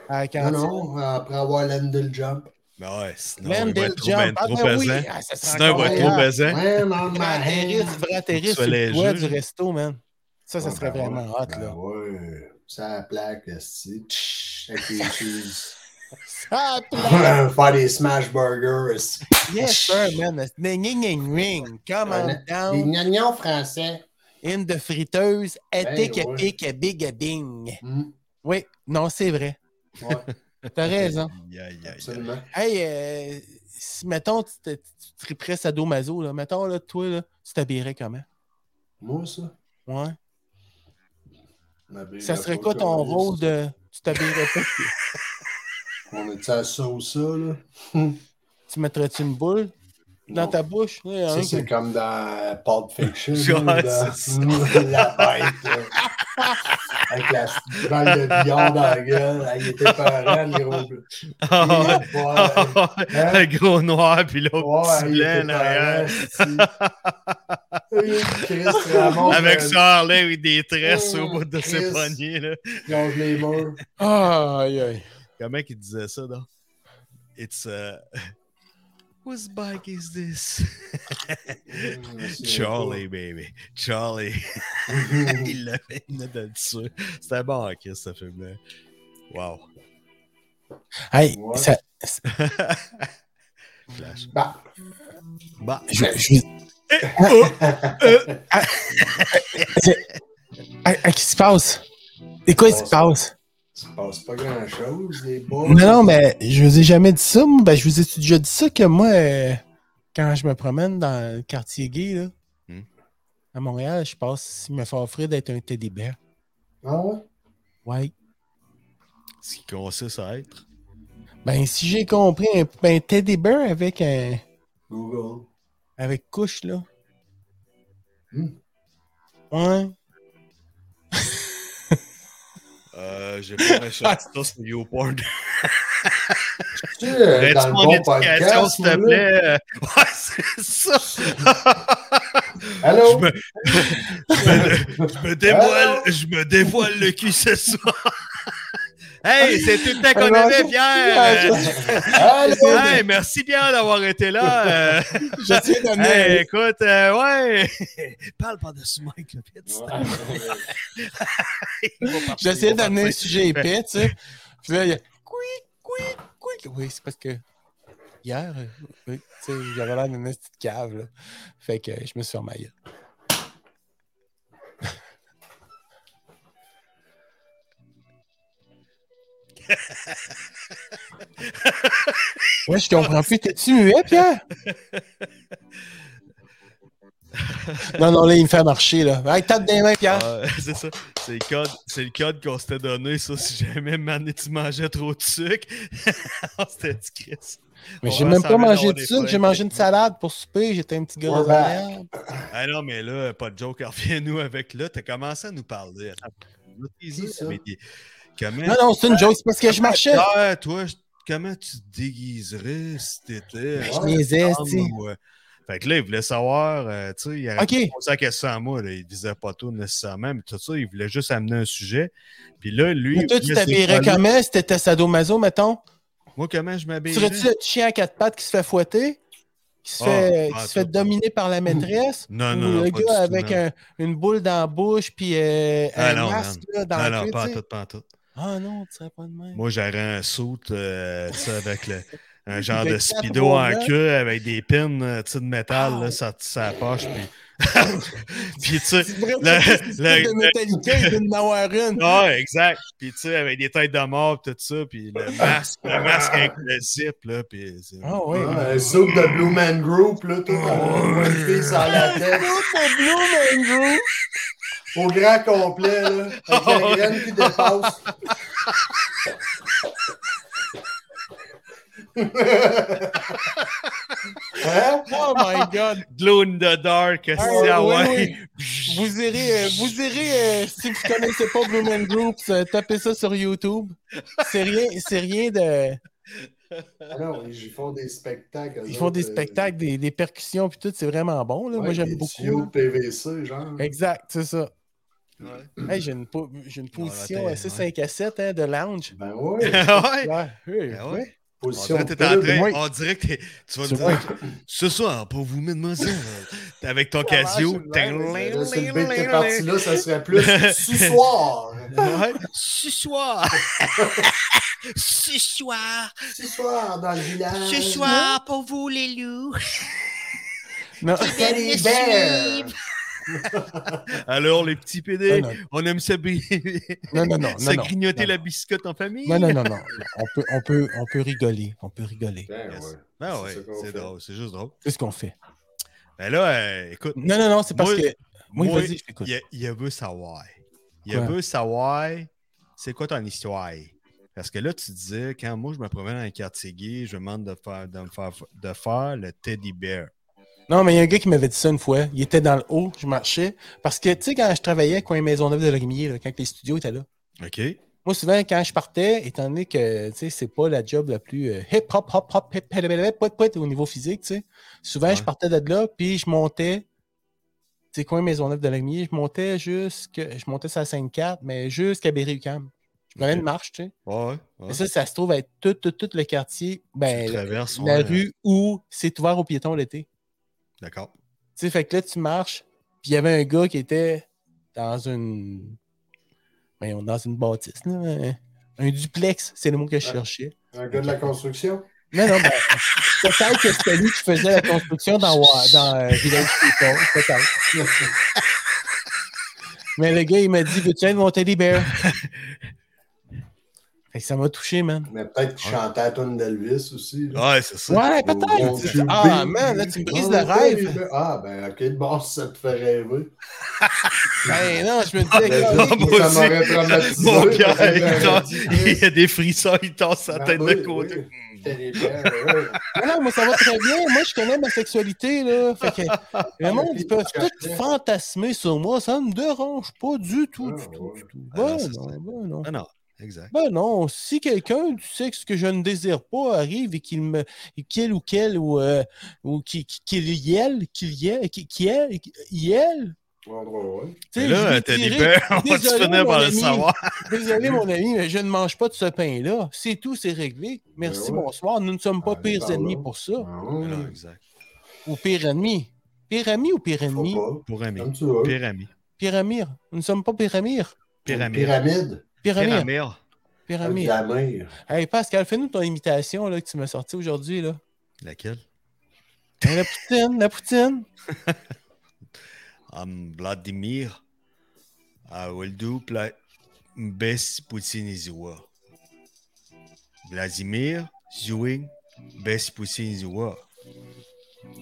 à la Non, cantine. non, après avoir l'Endel Jump. Ben ouais, sinon, il va être trop, Jump. ben Ah, trop ben oui. pesant. Ah, Sinon, il va être trop pesant. Ouais, man, Tu devrais atterrir, tu devrais atterrir sur le toit du resto, man. Ça, ça serait vraiment hot, ben là. Ouais, ça la plaque, avec les cheese. Ah, plein. Faire des smash burgers. Yes, sir, man. Ning, ning, ning, ring. Come on Des down gnagnons français. in the friteuse. Ben, epic, a big, a bing. Hmm, Oui, non, c'est vrai. Ouais, T'as raison. Hey, euh, si, mettons, tu, te- tu triperais sadomaso, là. Mettons, là, toi, là, tu t'habillerais comment? Moi, ça. Ouais. Ça serait quoi ton rôle de. Tu t'habillerais pas? On est à ça ou ça, là? tu mettrais-tu une boule? Dans ta bouche? Il a Ça, un c'est comme dans Pulp Fiction. Ouais, là, c'est ça. dans- la bête, là. Avec la balle de billard dans la gueule. Elle était parent, le gros. Ouais. Ouais, ouais. Le gros noir, puis l'autre ouais, petit il Ramon, Avec euh, son Harley avec des tresses au Oh, bout de ses poignets. Là. il longe les murs. Aïe, aïe. Comment il disait ça, là? It's uh... Whose bike is this? Charlie, baby. Charlie. il l'avait il l'avait dit ça. C'était bon, Chris, ce film-là. Wow. Hey, Ouais. ça, Flash. Bah. Bah. je, je- Ah, ah, qu'est-ce qui se passe? Et quoi, qui se passe? Se passe pas grand-chose, les boys. Non, non, mais je vous ai jamais dit ça. moi. Ben, je vous ai déjà dit ça que moi, euh, quand je me promène dans le quartier gay, là, Hmm. à Montréal, je passe, il me fait offrir d'être un teddy bear. Ah ouais? Ouais. Ce qui consiste à être. Ben, si j'ai compris, un, ben, teddy bear avec un, Google. avec couche, là. Hmm. Ouais. Euh, j'ai pas recherché ça sur YouPorn. Tu sais, euh, Aurais-tu dans le mon bon éducation, podcast, s'il te moi, là. plaît? Ouais, c'est ça. Allô? Je me, je me- je me dévoile, je me dévoile le cul ce soir. Hey, c'est tout le temps qu'on avait, Pierre. Allô? Hey, merci Pierre d'avoir été là. Euh, J'essaie d'amener hey, écoute, euh, ouais. Parle par-dessus Mike, le pit. J'essayais d'amener un sujet épais, tu sais. Puis là, il y a quick, quick, quick. Oui, c'est parce que hier, euh, oui, tu sais, j'avais l'air d'une petite cave, là. Fait que je me suis fermé Ouais, je comprends plus. T'es-tu muet, Pierre? Non, non, là, il me fait marcher, là. Hey, tape des mains, Pierre. Ah, c'est ça. C'est le code, c'est le code qu'on s'était donné, ça, si jamais mané, tu mangeais trop de sucre. On s'était dit, Chris. Mais j'ai même pas mangé de sucre, j'ai mangé une salade pour souper, j'étais un petit gars back. merde. Ah non, mais là, pas de joke, reviens-nous avec là. T'as commencé à nous parler. Attends, Comment, Non, non, c'est une joke, c'est parce que je marchais. Ah, toi, comment tu te déguiserais si t'étais. Je un niaisais, homme esti. ou, euh, Fait que là, il voulait savoir, euh, tu sais, il aurait Ok. pas posé la question à moi, là, il disait pas tout nécessairement, mais tout ça, il voulait juste amener un sujet. Puis là, lui. Mais toi, tu t'habillerais comment si t'étais sadomaso, mettons? Moi, comment je m'habille? Serais-tu le chien à quatre pattes qui se fait fouetter? Qui se Ah, fait, qui se fait dominer par la maîtresse? Non, non, non, le gars avec un- une boule dans la bouche puis euh, Ah un non, masque là, dans Non, la non, pas tout, pas tout. Ah non, tu serais pas de même. Moi, j'aurais un saut, euh, avec le, un genre de speedo en queue avec des pins euh, de métal, là, ça, ça poche. Puis, puis tu sais, le- le- de Metallica, il vient de m'avoir une. ah, exact. Puis tu sais, avec des têtes de mort, tout ça. Puis le masque, le masque avec le zip, là. Puis c'est- Ah oui. Ah, un soupe de Blue Man Group, là, tout en One Piece en latex, au grand complet, là, avec la graine qui dépasse. hein? Oh my god. Glow in the dark, Ah, ah ouais. oui. Vous irez, euh, vous irez euh, si vous connaissez pas Blue Man Groups, euh, tapez ça sur YouTube. C'est rien, c'est rien de. Ah non, ils font des spectacles. Ils font des euh, spectacles, des, des percussions puis tout, c'est vraiment bon. Là. Moi j'aime beaucoup. PVC, genre. Exact, c'est ça. Ouais. Hey, j'ai une, po- une position assez t'es- 5 à 7 hein, de lounge. Ben ouais. ouais. Ouais, oui, Ben oui. ouais. On Position dirait, que t'es en train- oui. on dirait que t'es- tu vas dire ce soir pour vous, mademoiselle, t'es avec ton Casio. Ben cette partie-là, ça serait plus ce soir. Ouais. Ce soir. Ce soir, Ce soir dans le village. ce soir pour vous les loups. Non. Bear. Alors, les petits PD, Non, non. on aime ça, Non, non, non, ça non, non. grignoter Non, la biscotte en famille. Non, non, non, non. On peut, on peut, on peut rigoler. On peut rigoler. Ben Yes. ouais. Ben C'est ouais, drôle, c'est juste drôle. C'est ce qu'on fait? Ben là, euh, écoute, Non, non, non, c'est parce Moi- que. Oui, moi, vas-y, je t'écoute. il, veut savoir. Il veut savoir, c'est quoi ton histoire? Parce que là, tu disais, quand moi, je me promène dans un quartier gay, je me demande de faire, de me faire, de faire le teddy bear. Non, mais il y a un gars qui m'avait dit ça une fois. Il était dans le haut, je marchais. Parce que, tu sais, quand je travaillais à Coin Maisonneuve de Lorimier, quand les studios étaient là, OK? moi, souvent, quand je partais, étant donné que, tu sais, c'est pas la job la plus euh, hip hop, hop, hop, hip, hip, hip, hip, hip, hip, au niveau physique, tu sais. Souvent, je partais de là, puis je montais, sais, Coin Maisonneuve de Lorimier, je montais jusqu'à, je montais sur la 5-4, mais jusqu'à Berry-UQAM. Je prenais une marche, tu sais. Ouais, ouais. Et ça, ça se trouve être tout, tout, tout le quartier, ben, la, rue où c'est ouvert aux piétons l'été. D'accord. Tu sais, fait que là, tu marches, puis il y avait un gars qui était dans une. Voyons, dans une bâtisse, là. Un, duplex, c'est le mot que je cherchais. Un gars de la construction? Non, non, ben, peut-être que c'était lui qui faisait la construction dans, dans euh, Village People, peut-être. Mais le gars, il m'a dit Veux-tu être mon teddy bear Fait que ça m'a touché, man. Mais peut-être qu'il chantait tune d'Elvis aussi. là. Ouais, c'est ça. Ouais, peut-être. Ah, man, là, tu me brises le rêve. baby. Ah, ben, ok, bon, si ça te fait rêver. Ben non, je me disais, Ben, gars, non, ça m'aurait traumatisé. Mon que il, y a des frissons, il tasse sa Ben tête oui, de côté. oui. Ah non, moi, ça va très bien. Moi, je connais ma sexualité, là. Fait que le monde, ils peuvent tout fantasmer sur moi. Ça ne me dérange pas du tout, Ah, du tout, du tout. Ah non, Ben non, ben exact. Ben non, si quelqu'un du sexe que je ne désire pas arrive et qu'il me. qu'il ou qu'elle ou. euh, ou qu'il qu'il yelle, qu'il yelle, qu'il yelle, qu'il yelle. Ouais, ouais, ouais. Là, Bear, on va-tu Désolé, finir mon par le ami. savoir? Désolé, mon ami, mais je ne mange pas de ce pain-là. C'est tout, c'est réglé. Merci, Ben ouais. bonsoir. Nous ne sommes pas pires ennemis là. pour ça. Ouais. Non, exact. Ou pire ennemi. Pire ami ou pire ennemi? Faut pas. Pour ami. Comme tu veux. Pyramide. Pyramide. Nous ne sommes pas pyramide. Pyramide. Pyramide. Pyramide. Pyramide. Hey Pascal, fais-nous ton imitation là, que tu m'as sorti aujourd'hui. Là. Laquelle? Hey, la poutine, la poutine. I'm Vladimir. I will do best Putinizua. Vladimir doing best Putinizua.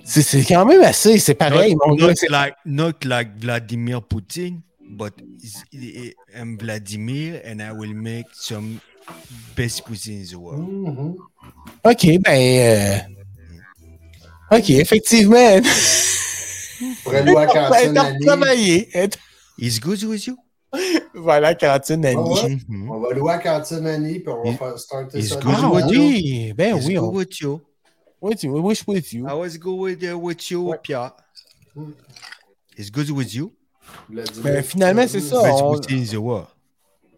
C'est, c'est quand même assez, c'est pareil, not, mon like not like Vladimir Putin, but is- I- I'm Vladimir and I will make some Best Cuisine Zoa. Mhm. OK, ben. euh, OK, effectivement. Annie. travaillé. Is good with you? Voilà, cantine Annie. Ouais? On va louer à cantine Annie, puis on va faire starter il ça. le Ah with monde. you. oui, ben Is oui. good On... with you. With you, wish with you. I was good with, uh, with you, Pierre. Mm. Is good with you? Vladimir. Ben, finalement, c'est ça. Cuisine Zoa.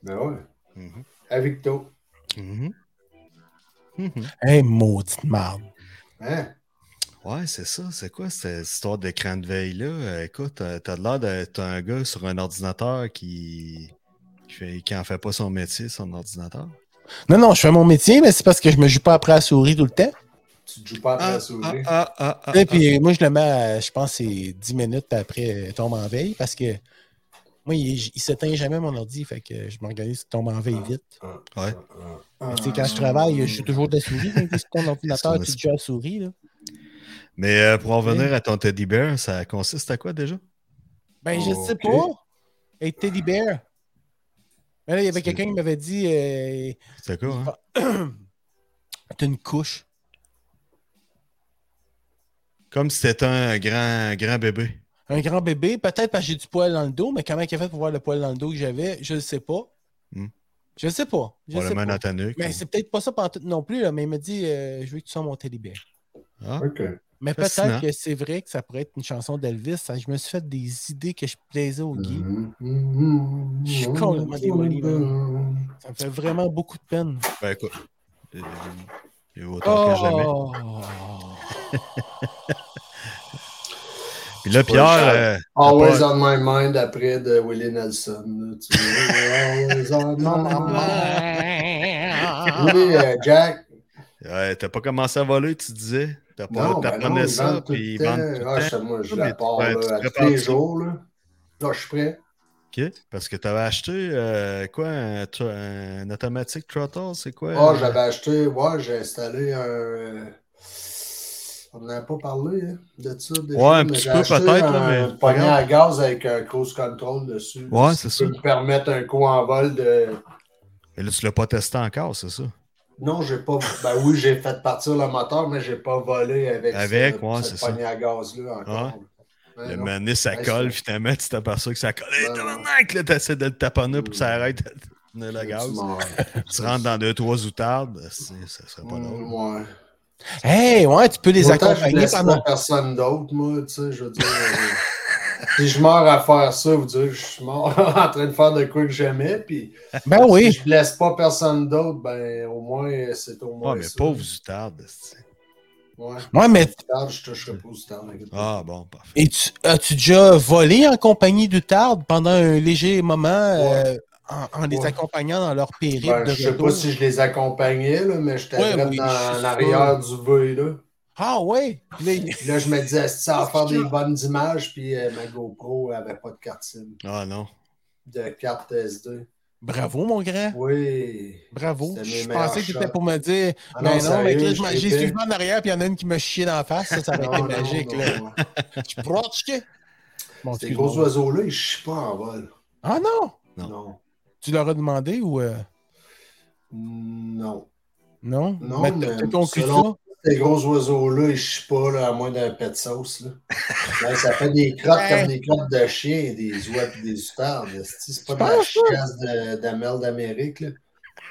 Ben ouais. Mhm. Avec toi. Mhm. Hey, maudite marde. Hein? Ouais, c'est ça. C'est quoi cette histoire d'écran de veille-là? Euh, écoute, euh, t'as l'air d'être un gars sur un ordinateur qui... Qui, en fait pas son métier, son ordinateur. Non, non, je fais mon métier, mais c'est parce que je me joue pas après à la souris tout le temps. Tu te joues pas après Ah, la souris. ah, ah, ah, Et ah, puis moi, je le mets, à, je pense, c'est 10 minutes après elle tombe en veille parce que moi, il, il s'éteint jamais mon ordi, fait que je m'organise qu'il tombe en veille vite. ah. Ouais. Mais tu sais, quand je travaille, je suis toujours de la souris. C'est ton ordinateur, tu joues à la souris. Là. Mais euh, pour en venir à ton teddy bear, ça consiste à quoi déjà? Ben, je sais pas. Hey, Teddy Bear. Mais là, il y avait quelqu'un qui m'avait dit euh, C'est quoi, hein? T'as une couche. Comme si c'était un grand, grand bébé. Un grand bébé, peut-être parce que j'ai du poil dans le dos, mais comment il a fait pour voir le poil dans le dos que j'avais, je ne sais pas. Hmm. Je ne sais pas. Je Pour sais pas. nuque. Mais c'est peut-être pas ça pendant tout non plus, là, mais il m'a dit euh, Je veux que tu sois mon teddy bear. Ah, OK. Mais peut-être que c'est vrai que ça pourrait être une chanson d'Elvis. Je me suis fait des idées que je plaisais au. Mhm. Je suis complètement démoli, Ça me fait vraiment beaucoup de peine. ben écoute. A autant que jamais. Oh! Puis là, Pierre, euh, t'as Always pas- on my mind après de Willie Nelson. là, tu vois. Always on my mind. Oui, euh, Jack. ouais, t'as pas commencé à voler, tu disais? T'as pas Non, ben ça, puis ils vendent tout Ah, moi, je la pars là, à tous les jours. Là. Là, je suis prêt. OK. Parce que t'avais acheté euh, quoi, un, un automatique throttle, c'est quoi? Ah, j'avais acheté, ouais, j'ai installé un. On n'en a pas parlé hein, de ça. Déjà, Ouais, un petit peu peut-être, un mais poignet à gaz avec un cruise control dessus. Ouais, ce c'est qui ça. peut me permettre un coup en vol de. Mais là, tu l'as pas testé encore, c'est ça? Non, j'ai pas. Ben oui, j'ai fait partir le moteur, mais j'ai pas volé avec, Avec, ce, ouais, cette poignée à gaz-là encore. Ouais, Le mané, ça colle, finalement, tu t'aperçois que ça colle. Ouais, tabarnak, là, t'essaies de le taponner pour que ça arrête de Tu gaz. Tu rentres dans deux, trois outardes, c'est- ça serait pas drôle. Mm, Ouais. Hey, ouais, tu peux les Autant je accompagner laisse pendant. pas personne d'autre, moi, tu sais, je veux dire. euh, si je meurs à faire ça, vous dire que je suis mort en train de faire de quoi que j'aimais, puis Ben oui. si je laisse pas personne d'autre, ben au moins, c'est au moins Ah, mais ça. pauvres outardes. Ouais. Ouais, mais Tard, je toucherai pas au tard. Ah, bon, parfait. et tu, as-tu déjà volé en compagnie d'Outarde pendant un léger moment euh, en, en les Ouais. accompagnant dans leur périple Ben, de je sais pas si je les accompagnais, là, mais j'étais Ouais, oui, dans l'arrière du V, là. Ah ouais? Là, il- Puis là, je me disais, ça va faire des bonnes images, puis euh, ma GoPro avait pas de carte SIM, Ah, non. de carte SD. Bravo, mon grand. Oui. Bravo. Je pensais que c'était pour me dire Ah Ben non, sérieux, mais j'ai suivi en arrière, puis il y en a une qui m'a chié dans la face. Ça, ça aurait été Non, non, magique. non, là. non. Je. Bon, Ces gros oiseaux-là, ils chient pas en vol. Ah non! Non. Non. Tu leur as demandé ou. euh, Non. Non? Non, mais mais selon- ça? Ces gros oiseaux-là, ils chient pas là, à moins d'un pet de sauce. Là. Ça fait des crottes comme des crottes de chien, des oies et des esti. C'est pas de la de- d'amel d'Amérique. là?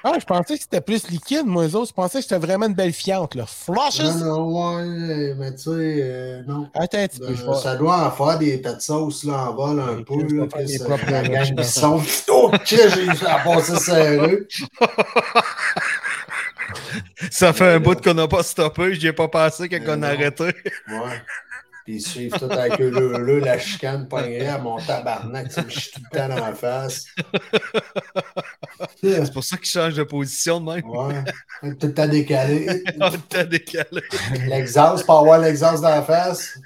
Ah, je pensais que c'était plus liquide, moi, eux autres. Je pensais que c'était vraiment une belle fiante, là. Flushes! Non, non, ouais, mais tu sais, euh, non. Attends un petit peu. je Euh, ça doit en faire des pets de sauce là, en vol un peu. Là, que des ça- propres la gang qui sont. Oh, j'ai à passer serreux. Ça fait un bout qu'on n'a pas stoppé, j'y ai pas passé quand Mais on a arrêté. Ouais. Puis ils suivent tout avec eux, là, là, la chicane poignée à mon tabarnak, tu me chie tout le temps dans la face. Ouais, C'est pour ça qu'il change de position de même. tout le temps décalé. Ah, t'as décalé. L'exhaust, pour avoir l'exhaust dans la face.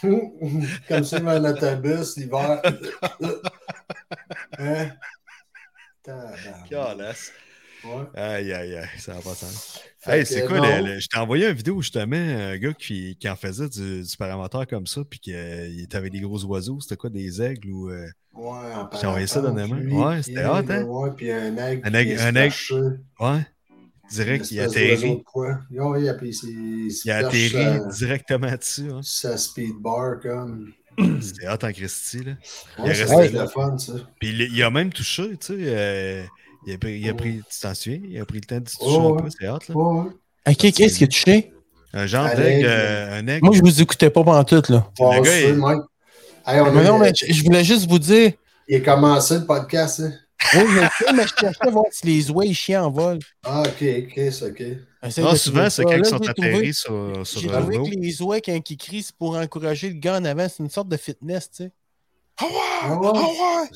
Comme sur un autobus l'hiver. Hein? Calasse. Ouais. Aïe, aïe, aïe, ça pas de sens. Fait Hey, c'est quoi, non. le- le- je t'ai envoyé une vidéo justement, un gars qui, qui en faisait du, du paramoteur comme ça, puis qu'il était avec des gros oiseaux, c'était quoi, des aigles ou. euh, Ouais, en J'ai envoyé ça dernièrement. Ouais, c'était hot, hein? Ouais, puis un aigle. Un aigle- un aigle. Ouais. Direct, il a espèce d'oiseau atterri. de quoi? Ouais, il a, il Il a perche atterri sa- directement dessus. Hein. sa speed bar comme. C'était hot en Christie, là. Il Ouais, resté être là. le fun, ça. Puis il, il a même touché, tu sais. Euh, il, a pris, il a pris, tu t'en souviens? Il a pris le temps de se toucher Oh, un peu, c'est là. Ok, qu'est-ce que tu sais? Un genre Un d'aigle, aigle. euh, un aigle. Moi, je vous écoutais pas pendant tout, là. Le gars, il-. Hey, Mais non, mais je je voulais juste vous dire. Il a commencé le podcast, hein? Oui, je le sais, mais je cherchais à voir si les oies ils chient en vol. Ah, ok, ok, c'est ok. Non, de souvent, c'est quand ils sont trouvé- atterris sur, sur J'ai trouvé que les oies, quand ils crient, c'est pour encourager le gars en avant. C'est une sorte de fitness, tu sais. Ah ouais?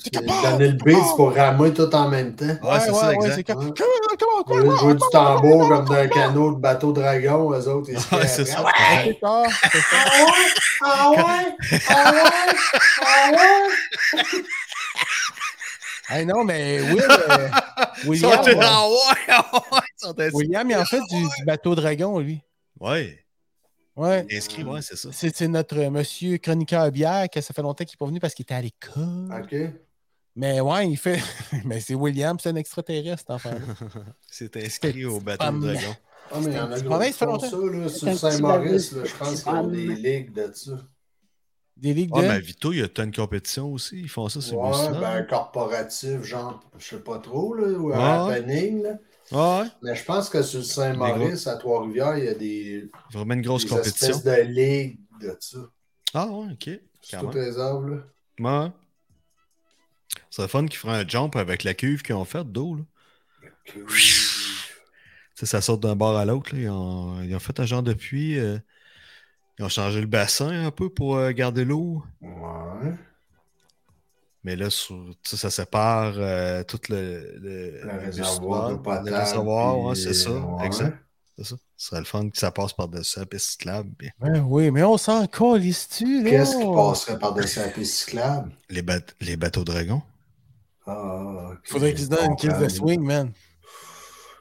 Donner le c'est pour ramer tout en même temps. Ouais, c'est ça, exact. du tambour comme d'un canot de bateau dragon, eux autres, Ouais, c'est ça. Ah ouais? Ah ouais? Ah ouais? Ah ouais? Ah ouais? Hey, non, mais Will, euh, William, ouais, ah ah. William, il en fait du, du bateau dragon, lui. Ouais, Ouais. inscrit, ouais, c'est ça. C'est c'est notre euh, monsieur chroniqueur bière, que ça fait longtemps qu'il n'est pas venu parce qu'il était à l'école. Ok. Mais ouais, il fait. mais c'est William, c'est un extraterrestre, enfant-là. C'est inscrit au bateau de dragon. Ah, mais il y en a C'est qui font longtemps. ça, là, C'est sur Saint-Maurice, je pense qu'ils ont des ligues de ça. Des ligues Ah, de? mais Vito, il y a une compétition aussi. Ils font ça sur le Ouais, ben corporatif, genre, je sais pas trop, là, ou Ouais. un happening, là. Ouais, Mais je pense que sur le Saint-Maurice, à Trois-Rivières, il y a des, vraiment une grosse des compétition. espèces de ligues de ça. Ah, ouais, ok. Même. les arbres, là. Ouais. C'est le fun qu'ils feraient un jump avec la cuve qu'ils ont faite d'eau. là. Ça sort d'un bord à l'autre. Ils ont, ils ont fait un genre de puits. euh, ils ont changé le bassin un peu pour euh, garder l'eau. Ouais. Mais là, sur- ça sépare euh, tout le, le, Le le réservoir potable. Le réservoir, ouais, c'est ça. ouais. Exact. C'est ça. Ce serait le fun que ça passe par-dessus la piste cyclable. puis Ben oui, mais on s'en calisse-tu, là? Qu'est-ce qui passerait par-dessus la piste cyclable? Les, bat- les bateaux dragons. Ah, ok. Faudrait qu'il se donne une crise de swing, man.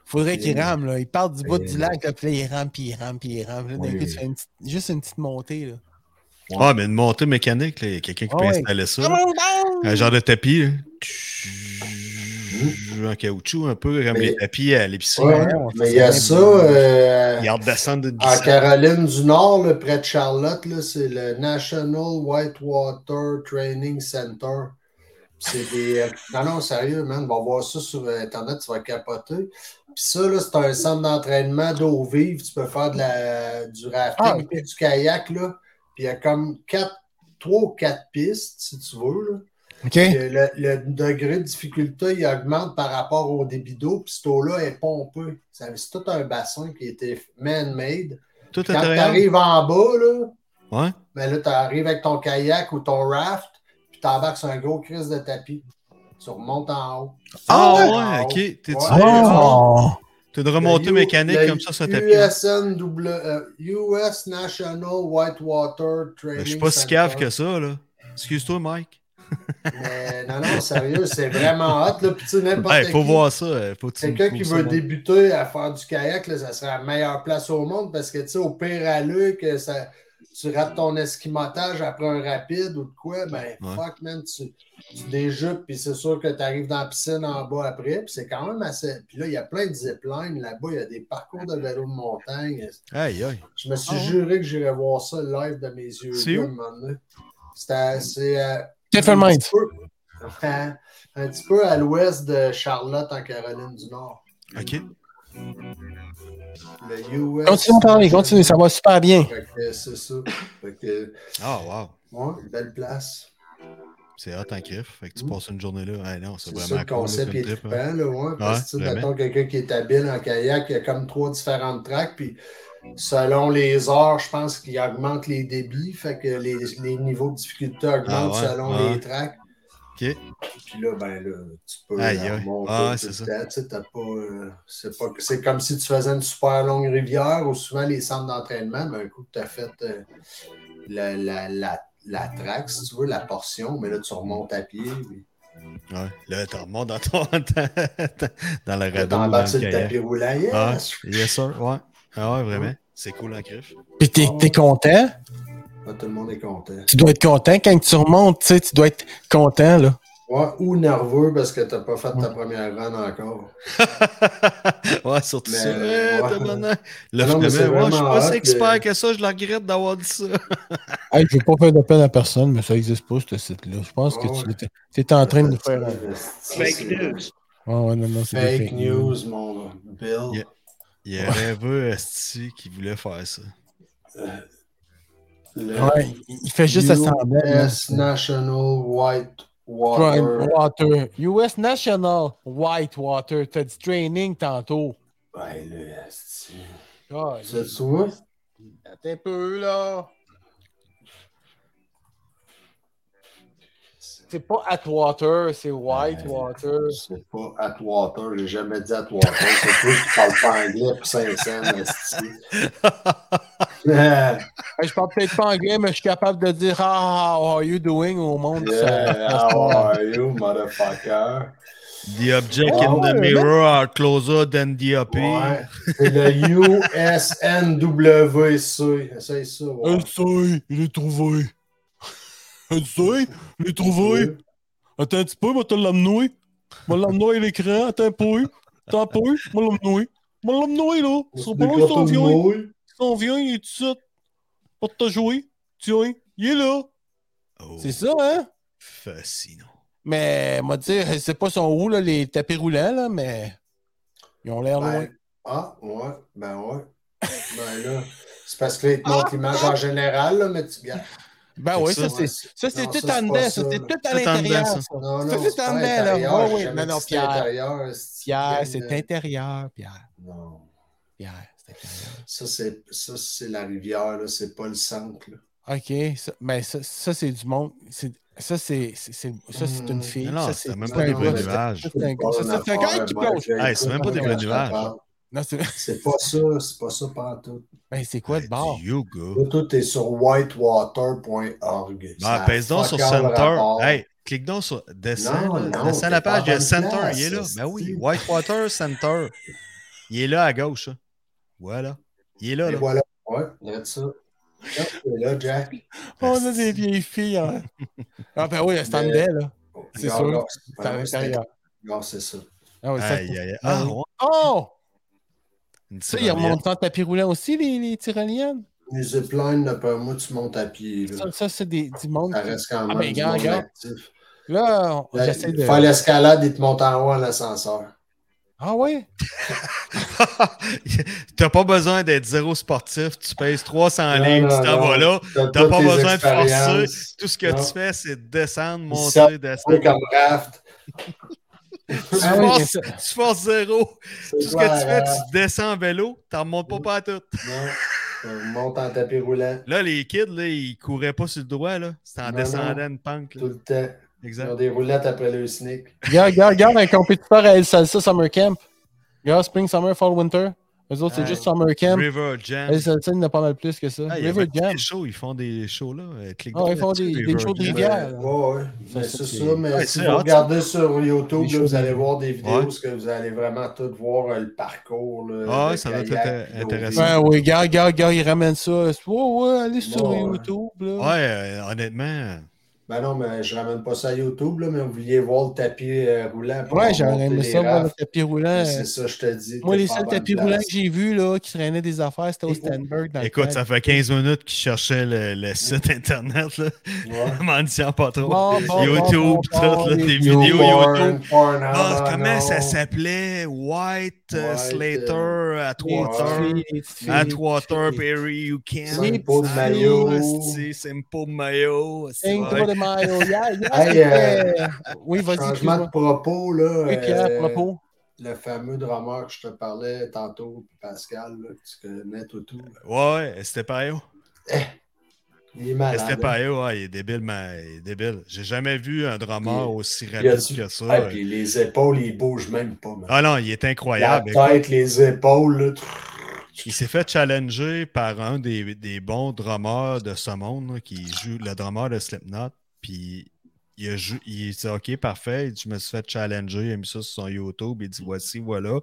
Faudrait qu'il Et- rame, là. Il part du bout du lac, là, puis là, il rame, puis il rame, puis il rame. Là, d'un Oui. coup, tu fais une petite- juste une petite montée, là. Ouais. Ah, mais une montée mécanique, il y a quelqu'un qui Ah peut ouais. installer ça. Un genre de tapis. là. En caoutchouc, un peu comme Mais- les tapis à l'épicerie. Ouais, on mais il y a ça euh, de en. Caroline du Nord, là, près de Charlotte, c'est le National Whitewater Training Center. C'est des. euh, Non, non, sérieux, man, va voir ça sur euh, Internet, tu vas capoter. Puis ça, c'est un centre d'entraînement d'eau vive. Tu peux faire de la, du rafting Ah, ok. puis du kayak, là. Puis il y a comme quatre, trois ou quatre pistes, si tu veux, là. OK? Puis Le, le degré de difficulté il augmente par rapport au débit d'eau, puis cette eau-là est pompée. C'est tout un bassin qui été man-made. Tout Quand tu arrives en bas, là, Ouais. ben là, tu arrives avec ton kayak ou ton raft, puis tu embarques sur un gros crise de tapis. Tu remontes en haut. Ah ouais? ok. T'es-tu Ouais. Oh! T'as une remontée mécanique comme ça là. USNW, euh, US National Whitewater Training Ben, Je suis pas si cave que ça, là. Excuse-toi, Mike. Mais non, non, sérieux, c'est vraiment hot. Là. Puis tu sais, Il faut qui- voir ça. euh, Faut Quelqu'un qui ça, veut débuter à faire du kayak, là, ça serait la meilleure place au monde parce que, tu sais, au pire à que ça, tu rates ton esquimotage après un rapide ou de quoi, ben, Ouais. fuck, man, tu, tu déjupes, puis c'est sûr que tu arrives dans la piscine en bas après, puis c'est quand même assez. Puis là, il y a plein de ziplines là-bas, il y a des parcours de vélo de montagne. Aïe, aïe. Je me suis juré que j'irais voir ça live de mes yeux. C'est où? un moment donné. C'est euh, un Mind. petit peu- un, un petit peu à l'ouest de Charlotte, en Caroline du Nord. Ok. Le US. Continue de parler, continue, ça va super bien. C'est ça. Fait que, Ah, wow. ouais, belle place. C'est hot en griffe. Fait que tu Mm. passes une journée là. Non, c'est C'est vraiment ça le concept est trippant, hein. là, ouais. Parce que, tu sais, vraiment. mettons, quelqu'un qui est habile en kayak, il y a comme trois différentes tracks, puis selon les heures, je pense qu'il augmente les débits, fait que les, les niveaux de difficulté augmentent Ah ouais, selon ouais. les tracks. Ok. Puis là, ben là, tu peux Aïe, aïe. remonter Ah, tout c'est le ça. temps. Tu sais, t'as pas, euh, c'est pas, c'est comme si tu faisais une super longue rivière ou souvent les centres d'entraînement, ben un coup que tu as fait euh, la, la, la, la track, si tu veux, la portion, mais là, tu remontes à pied. puis Ouais. Là, tu remontes dans ton. dans radeau. le sur le kayak. tapis roulant, Ah, yes! yes, sir. Ouais. Ah ouais, vraiment. C'est cool en crif. Puis t'es t'es content? Ah, tout le monde est content. Tu dois être content quand tu remontes, tu sais, tu dois être content, là. Ouais, ou nerveux parce que t'as pas fait ta première run encore. ouais, surtout Mais, ça. euh, Eh, ouais. Là, Non, je suis pas si expert que ça, je le regrette d'avoir dit ça. Hey, je veux pas faire de peine à personne, mais ça existe pas, ce site-là. Je pense que ouais. tu es en train de nous faire. un- Fake news. Ouais, non, non, c'est des Fake news, mon Bill. Yeah. Il y a un rêveux esti qui voulait faire ça. Le Ouais, il fait juste. US National White Water. Water. US National Whitewater. T'as dit training tantôt. Ouais, là, c'est- c'est toi? Attends un peu, là. C'est pas Atwater, c'est Whitewater. C'est pas Atwater, j'ai jamais dit Atwater. C'est toi qui parles pas anglais pour Saint-Saëns, esti. Yeah, je parle peut-être pas anglais, mais je suis capable de dire Ah, how are you doing au monde? ça- how are you, motherfucker? The object Ah in the mirror are closer than the OP. Ouais, c'est le USNWC. Essaye ça, ouais. Sait, il est trouvé. Elle sait, il est trouvé. Attends un petit peu, moi te l'amener. Moi l'amener à l'écran, attends un peu. Attends un peu, moi l'amener. Moi l'amener là. On Son se vient. mouille. Il est tout de te jouer. Tiens, il est là. Oh, C'est ça, hein? Fascinant. Mais, moi dire, c'est pas son où, là, les tapis roulants, là, mais ils ont l'air loin. Ben, ah, ouais, ben ouais. Ben là, c'est parce que là, il te l'image en général, là, mais tu regardes. Ben oui, ça, c'est ça, c'est tout en c'est dedans, ça, c'est tout à l'intérieur. C'est tout en dedans, là. Non, non, Pierre. c'est- Pierre, c'est de- intérieur, Pierre. Non. Pierre. Ça, c'est ça, c'est la rivière, là, c'est pas le centre. Là. OK, ça, mais ça, ça c'est du monde. c'est- Ça, c'est c'est- c'est- ça, c'est une Hmm. fille. Non, c'est c'est même pas des vrais nuages. ça, c'est un gars- qui plonge. C'est même pas des vrais nuages. Non, c'est C'est pas ça, c'est pas ça pantoute. ben, c'est quoi le bord? Yoga. Tout est sur whitewater.org. Ben, pèse donc sur Center. Hey, clique donc sur. Descends, Non, là, non, descends la page, il y a Center. il est là. Ben oui, Whitewater Center. Il est là à gauche. Voilà. Il est là. Et là. voilà. Ouais, regarde ça. Là, Jack. On a des vieilles filles. Hein. Ah, ben oui, c'est en dedans, là. C'est sûr. C'est à ben, c'est- l'intérieur. regarde, c'est ça. Ah, ouais, ça- Aïe, aïe, aïe. Ah. Oh! Ça, il tyrolienne. remonte en tapis roulant aussi, les, les tyroliennes. Les ziplines, d'après moi, tu montes à pied. Là. Ça, ça c'est des, du monde. Ça reste quand Ah, même ben, du regarde, monde regarde. actif. Là, on- Là, j'essaie de. Faire l'escalade, il te monte en haut en ascenseur. Ah ouais? T'as pas besoin d'être zéro sportif. Tu pèses 300 Non, livres, tu t'en vas là. T'as pas besoin de forcer. Tout ce que Non. tu fais, c'est descendre, monter, descendre. comme Raft. Tu, Ah oui, forces, ça- tu forces zéro. Tout ce quoi, que tu fais, tu descends en vélo, t'en remontes pas pas à tout. Non. On monte en tapis roulant Là, les kids, là, ils couraient pas sur le droit, là. C'était en Non, descendant non. une pente. là. tout le temps. Ils Exact. ont des roulettes après le sneak. Regarde, regarde, regarde un compétiteur à El Salsa Summer Camp. Regarde, Spring, Summer, Fall, Winter. Eux autres, c'est Ouais. juste Summer Camp. River Jam. El Salsa, il y en a pas mal plus que ça. River Jam. des shows, ils font des shows là. Euh, Ah, ils font des- shows de rivière. Ben, ouais, ouais. Ça, c'est ça, mais Ouais, si vous hot, regardez sur YouTube, là, vous allez voir des vidéos Ouais. parce que vous allez vraiment tout voir euh, le parcours. Là, Ah, de ça doit être intéressant. Ben oui, regarde, regarde, regarde, ils ramènent ça. Ouais, ouais, allez sur Ouais. YouTube, là. Ouais, euh, honnêtement. Ben non, mais je ramène pas ça à YouTube, là, mais vous vouliez voir le tapis euh, roulant. pour Ouais, j'aurais aimé ça, voir le tapis roulant. C'est ça, je te dis. Moi, les seuls tapis roulants que j'ai vus, là, qui traînaient des affaires, c'était au Écoute- Stanberg. Dans le Écoute, ça fait 15 minutes qu'ils cherchaient le, le site internet, là. Ouais. M'en disant pas trop. Bon, bon, YouTube, bon, tout, là, vidéos Porn, YouTube. porn, Ah, comment non. ça s'appelait? White, White, Slater, euh, Atwater. Atwater. Perry, you can. Simple maillot. Simple maillot. Cinq pas de maillot. Yeah, yeah, Hey, c'était- Oui, vas-y, Changement de propos, là. Oui, Pierre, euh, à propos. Le fameux drummer que je te parlais tantôt, Pascal, là, que tu connais, Toutou. là. Ouais, c'était pas yo. Il est malade. C'était pas yo, ouais, il est débile, mais il est débile. J'ai jamais vu un drummer Il- aussi Il rapide du- que ça. Ah, puis les épaules, ils bougent même pas. man. Ah non, il est La incroyable. tête, les épaules, là, Il s'est fait challenger par un des, des bons drummers de ce monde là, qui joue le drummer de Slipknot. Puis il a jou- il dit OK, parfait. Je me suis fait challenger. Il a mis ça sur son YouTube. Il dit Voici, voilà.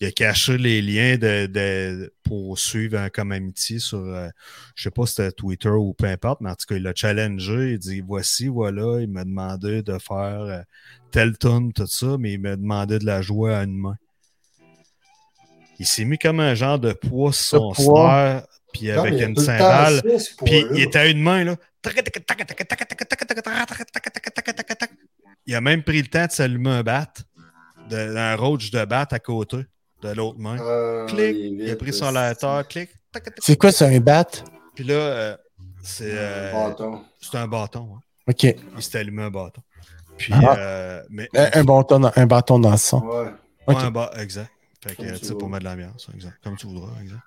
Il a caché les liens de, de- pour suivre un comme amitié sur, euh, je sais pas si c'était Twitter ou peu importe, mais en tout cas, il l'a challengé. Il dit Voici, voilà. Il m'a demandé de faire euh, tel tune, tout ça, mais il m'a demandé de la jouer à une main. Il s'est mis comme un genre de poids sur son snare, puis avec il y a une cymbale. Puis il était à une main, là. Il a même pris le temps de s'allumer un bat, de, un roach de bat à côté de l'autre main. Ah, clic. Il a pris son lighter, clic. C'est quoi, c'est un bat? Puis là, euh, c'est euh, Un bâton. c'est un bâton. hein. OK. Il s'est allumé un bâton. Puis, Ah. euh, mais. Un, un bâton dans, un bâton dans le son. Ouais. Un exact. Fait que, tu sais, pour mettre de l'ambiance, exact. Comme tu voudras, exact.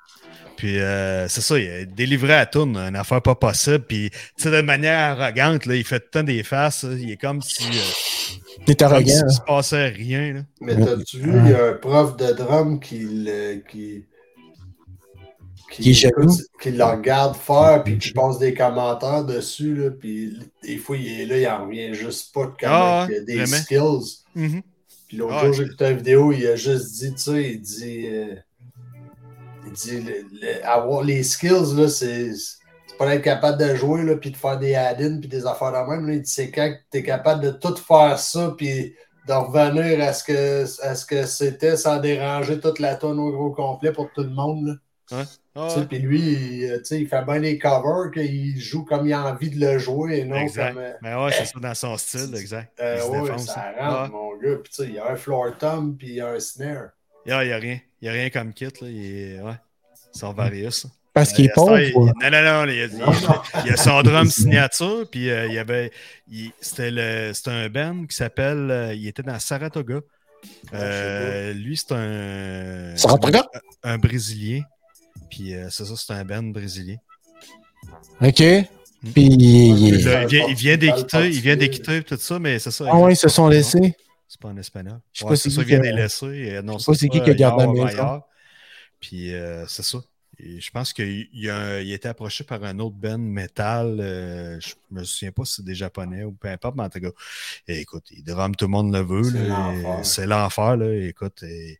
Puis, euh, c'est ça, il a délivré à tourne une affaire pas possible. Puis, tu sais, de manière arrogante, là, il fait tout le temps des faces. là. Il est comme si. euh, Il est comme se passait rien, là. Mais t'as-tu vu, il y a un prof de drum qui le, qui, Qui est qui le regarde faire, puis qui passe des commentaires dessus, là, puis des fois, il est là, il en revient juste pas de Ah, il y a des vraiment? skills. Mhm. Puis l'autre Ah, jour, écouté une vidéo, il a juste dit, tu sais, il dit, euh, il dit, le- le- avoir les skills, là, c'est pas d'être capable de jouer, là, puis de faire des add-ins, puis des affaires de même. Là. Il dit, c'est quand tu es capable de tout faire ça, puis de revenir à ce que, à ce que c'était sans déranger toute la tonne au gros complet pour tout le monde. Là. Ouais. Puis lui, il, euh, tu sais, il fait bien des covers, qu'il joue comme il a envie de le jouer et non Exact. comme. euh, Mais ouais, c'est ça dans son style, exact. euh, Il se ouais, ça ça. rentre, Ah. mon gars. Puis tu sais, il y a un floor tom, puis il y a un snare. Ah, il n'y a rien. Il n'y a rien comme kit, là. Il est, ouais. Son Varius. Parce qu'il est pauvre. il- ou- Non, non, non. Il, y a- il- a son drum signature, puis euh, il y avait. il- C'était le- c'était un band qui s'appelle. euh, il était dans Saratoga. Euh, lui, c'est un. Saratoga? Un, un Brésilien. Puis euh, c'est ça, c'est un band brésilien. OK. Puis, il- Puis là, il, vient, il d'équiter, il vient d'équiter tout ça, mais c'est ça. Ah ouais, ils se sont laissés. C'est pas en espagnol. Je sais Ouais, pas c'est c'est ça, il vient des laissés. et Non, Je sais pas c'est qui ça, qui a gardé la maison. Puis euh, c'est ça. Et je pense qu'il il a, un- il a été approché par un autre band metal. euh, je me souviens pas si c'est des japonais ou peu importe, mais en tout cas, et écoute, il drum, tout le monde le veut. C'est l'enfer. et C'est l'enfer, là. Écoute, et-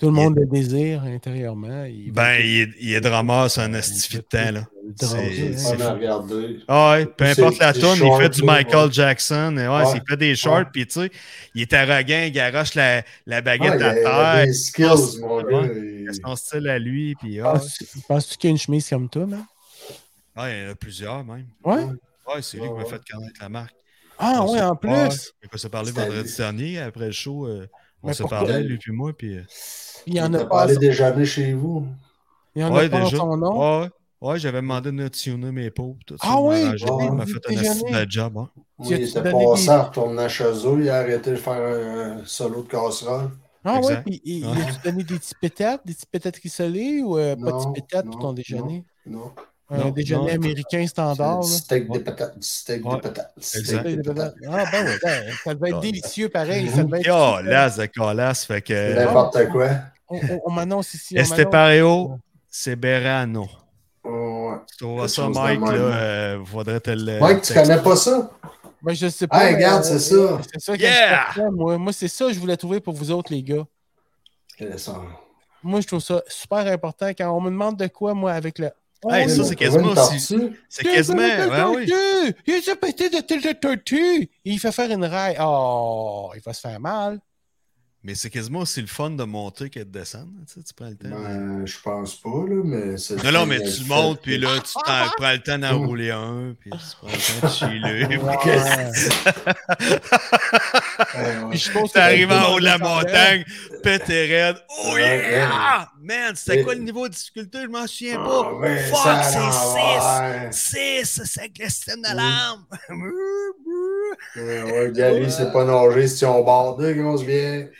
tout le monde le désire intérieurement. Il ben, il est, il est drummer, c'est un astifi de temps, là. C'est- c'est On a fou. regardé. Ah ouais, peu C'est importe la tonne, il fait du Michael ouais. Jackson. et ouais, Ouais. Il fait des shorts, Ouais. puis tu sais, il est arrogant, il garoche la, la baguette il y a- à il y a terre. des skills, mon Ouais. gars. Il a il- son style à lui, puis ah, Penses- Penses-tu qu'il y a une chemise comme toi, man? ah, il y en a plusieurs même. Ouais? Ouais, c'est lui qui m'a Ouais, fait connaître la marque. Ah, On ouais, en plus. Ouais, on s'est parlé C'était vendredi dernier, après le show. On s'est parlé, lui puis moi, puis... euh, Il y en il a pas. déjeuner chez vous. Il y en ouais, a pas en déjà. son nom? Ouais, ouais, j'avais demandé de tuner mes tout ça. Ah il oui? Ouais. il m'a fait un Déjeuner. de job, hein. Oui, il était passé des- à retourner chez eux, il a arrêté de faire un, solo de casserole. Ah Exact. puis il, il Ouais. a-tu donné des petits pétates, des petits pétates rissolés ou euh, pas de Non, petits pétates pour non, ton déjeuner? Non. Un Non, déjeuner non. américain standard. Du là. steak Ouais. de patates. Du steak Ouais. de patates. du steak Exact. de patates. Ah ben ouais, ben, ça devait être délicieux pareil. Ça devait être Oh, l'as de colasse, fait que... N'importe quoi. On, on- on m'annonce ici. on Este m'annonce- pareo, c'est Berano. Ouais. Tu trouves Quelque ça, Mike, là, euh, faudrait te le... Mike, tu connais pas ça? Ben, je sais pas. Ah, mais, regarde, euh, c'est ça. C'est ça que Yeah! je cherchais, moi. Moi, c'est ça que je voulais trouver pour vous autres, les gars. Euh. Moi, je trouve ça super important quand on me demande de quoi, moi, avec le. Hey, ça, Oh, c'est Trouver quasiment? C'est quasiment... Ouais, oui. oui. Il a pété de telle de tortue? Il fait faire une raille. Oh, il va se faire mal. Mais c'est quasiment aussi le fun de monter que de descendre. Tu, sais, tu prends le temps. Ben, je pense pas, là, mais c'est. non, non, mais tu montes, puis là, tu prends, prends le temps d'en rouler un, puis tu prends le temps de chiller. Ouais. Ouais, ouais. Puis je suppose que T'arrives en haut de la montagne, pété raide. Oh Ouais, yeah! Man, c'était quoi le niveau de difficulté? Je m'en souviens Ah, pas. Fuck, c'est l'envers. 6, c'est avec le système Mm. d'alarme. Ouais, ouais, Gary, c'est pas nager si on borde, grosse vieille.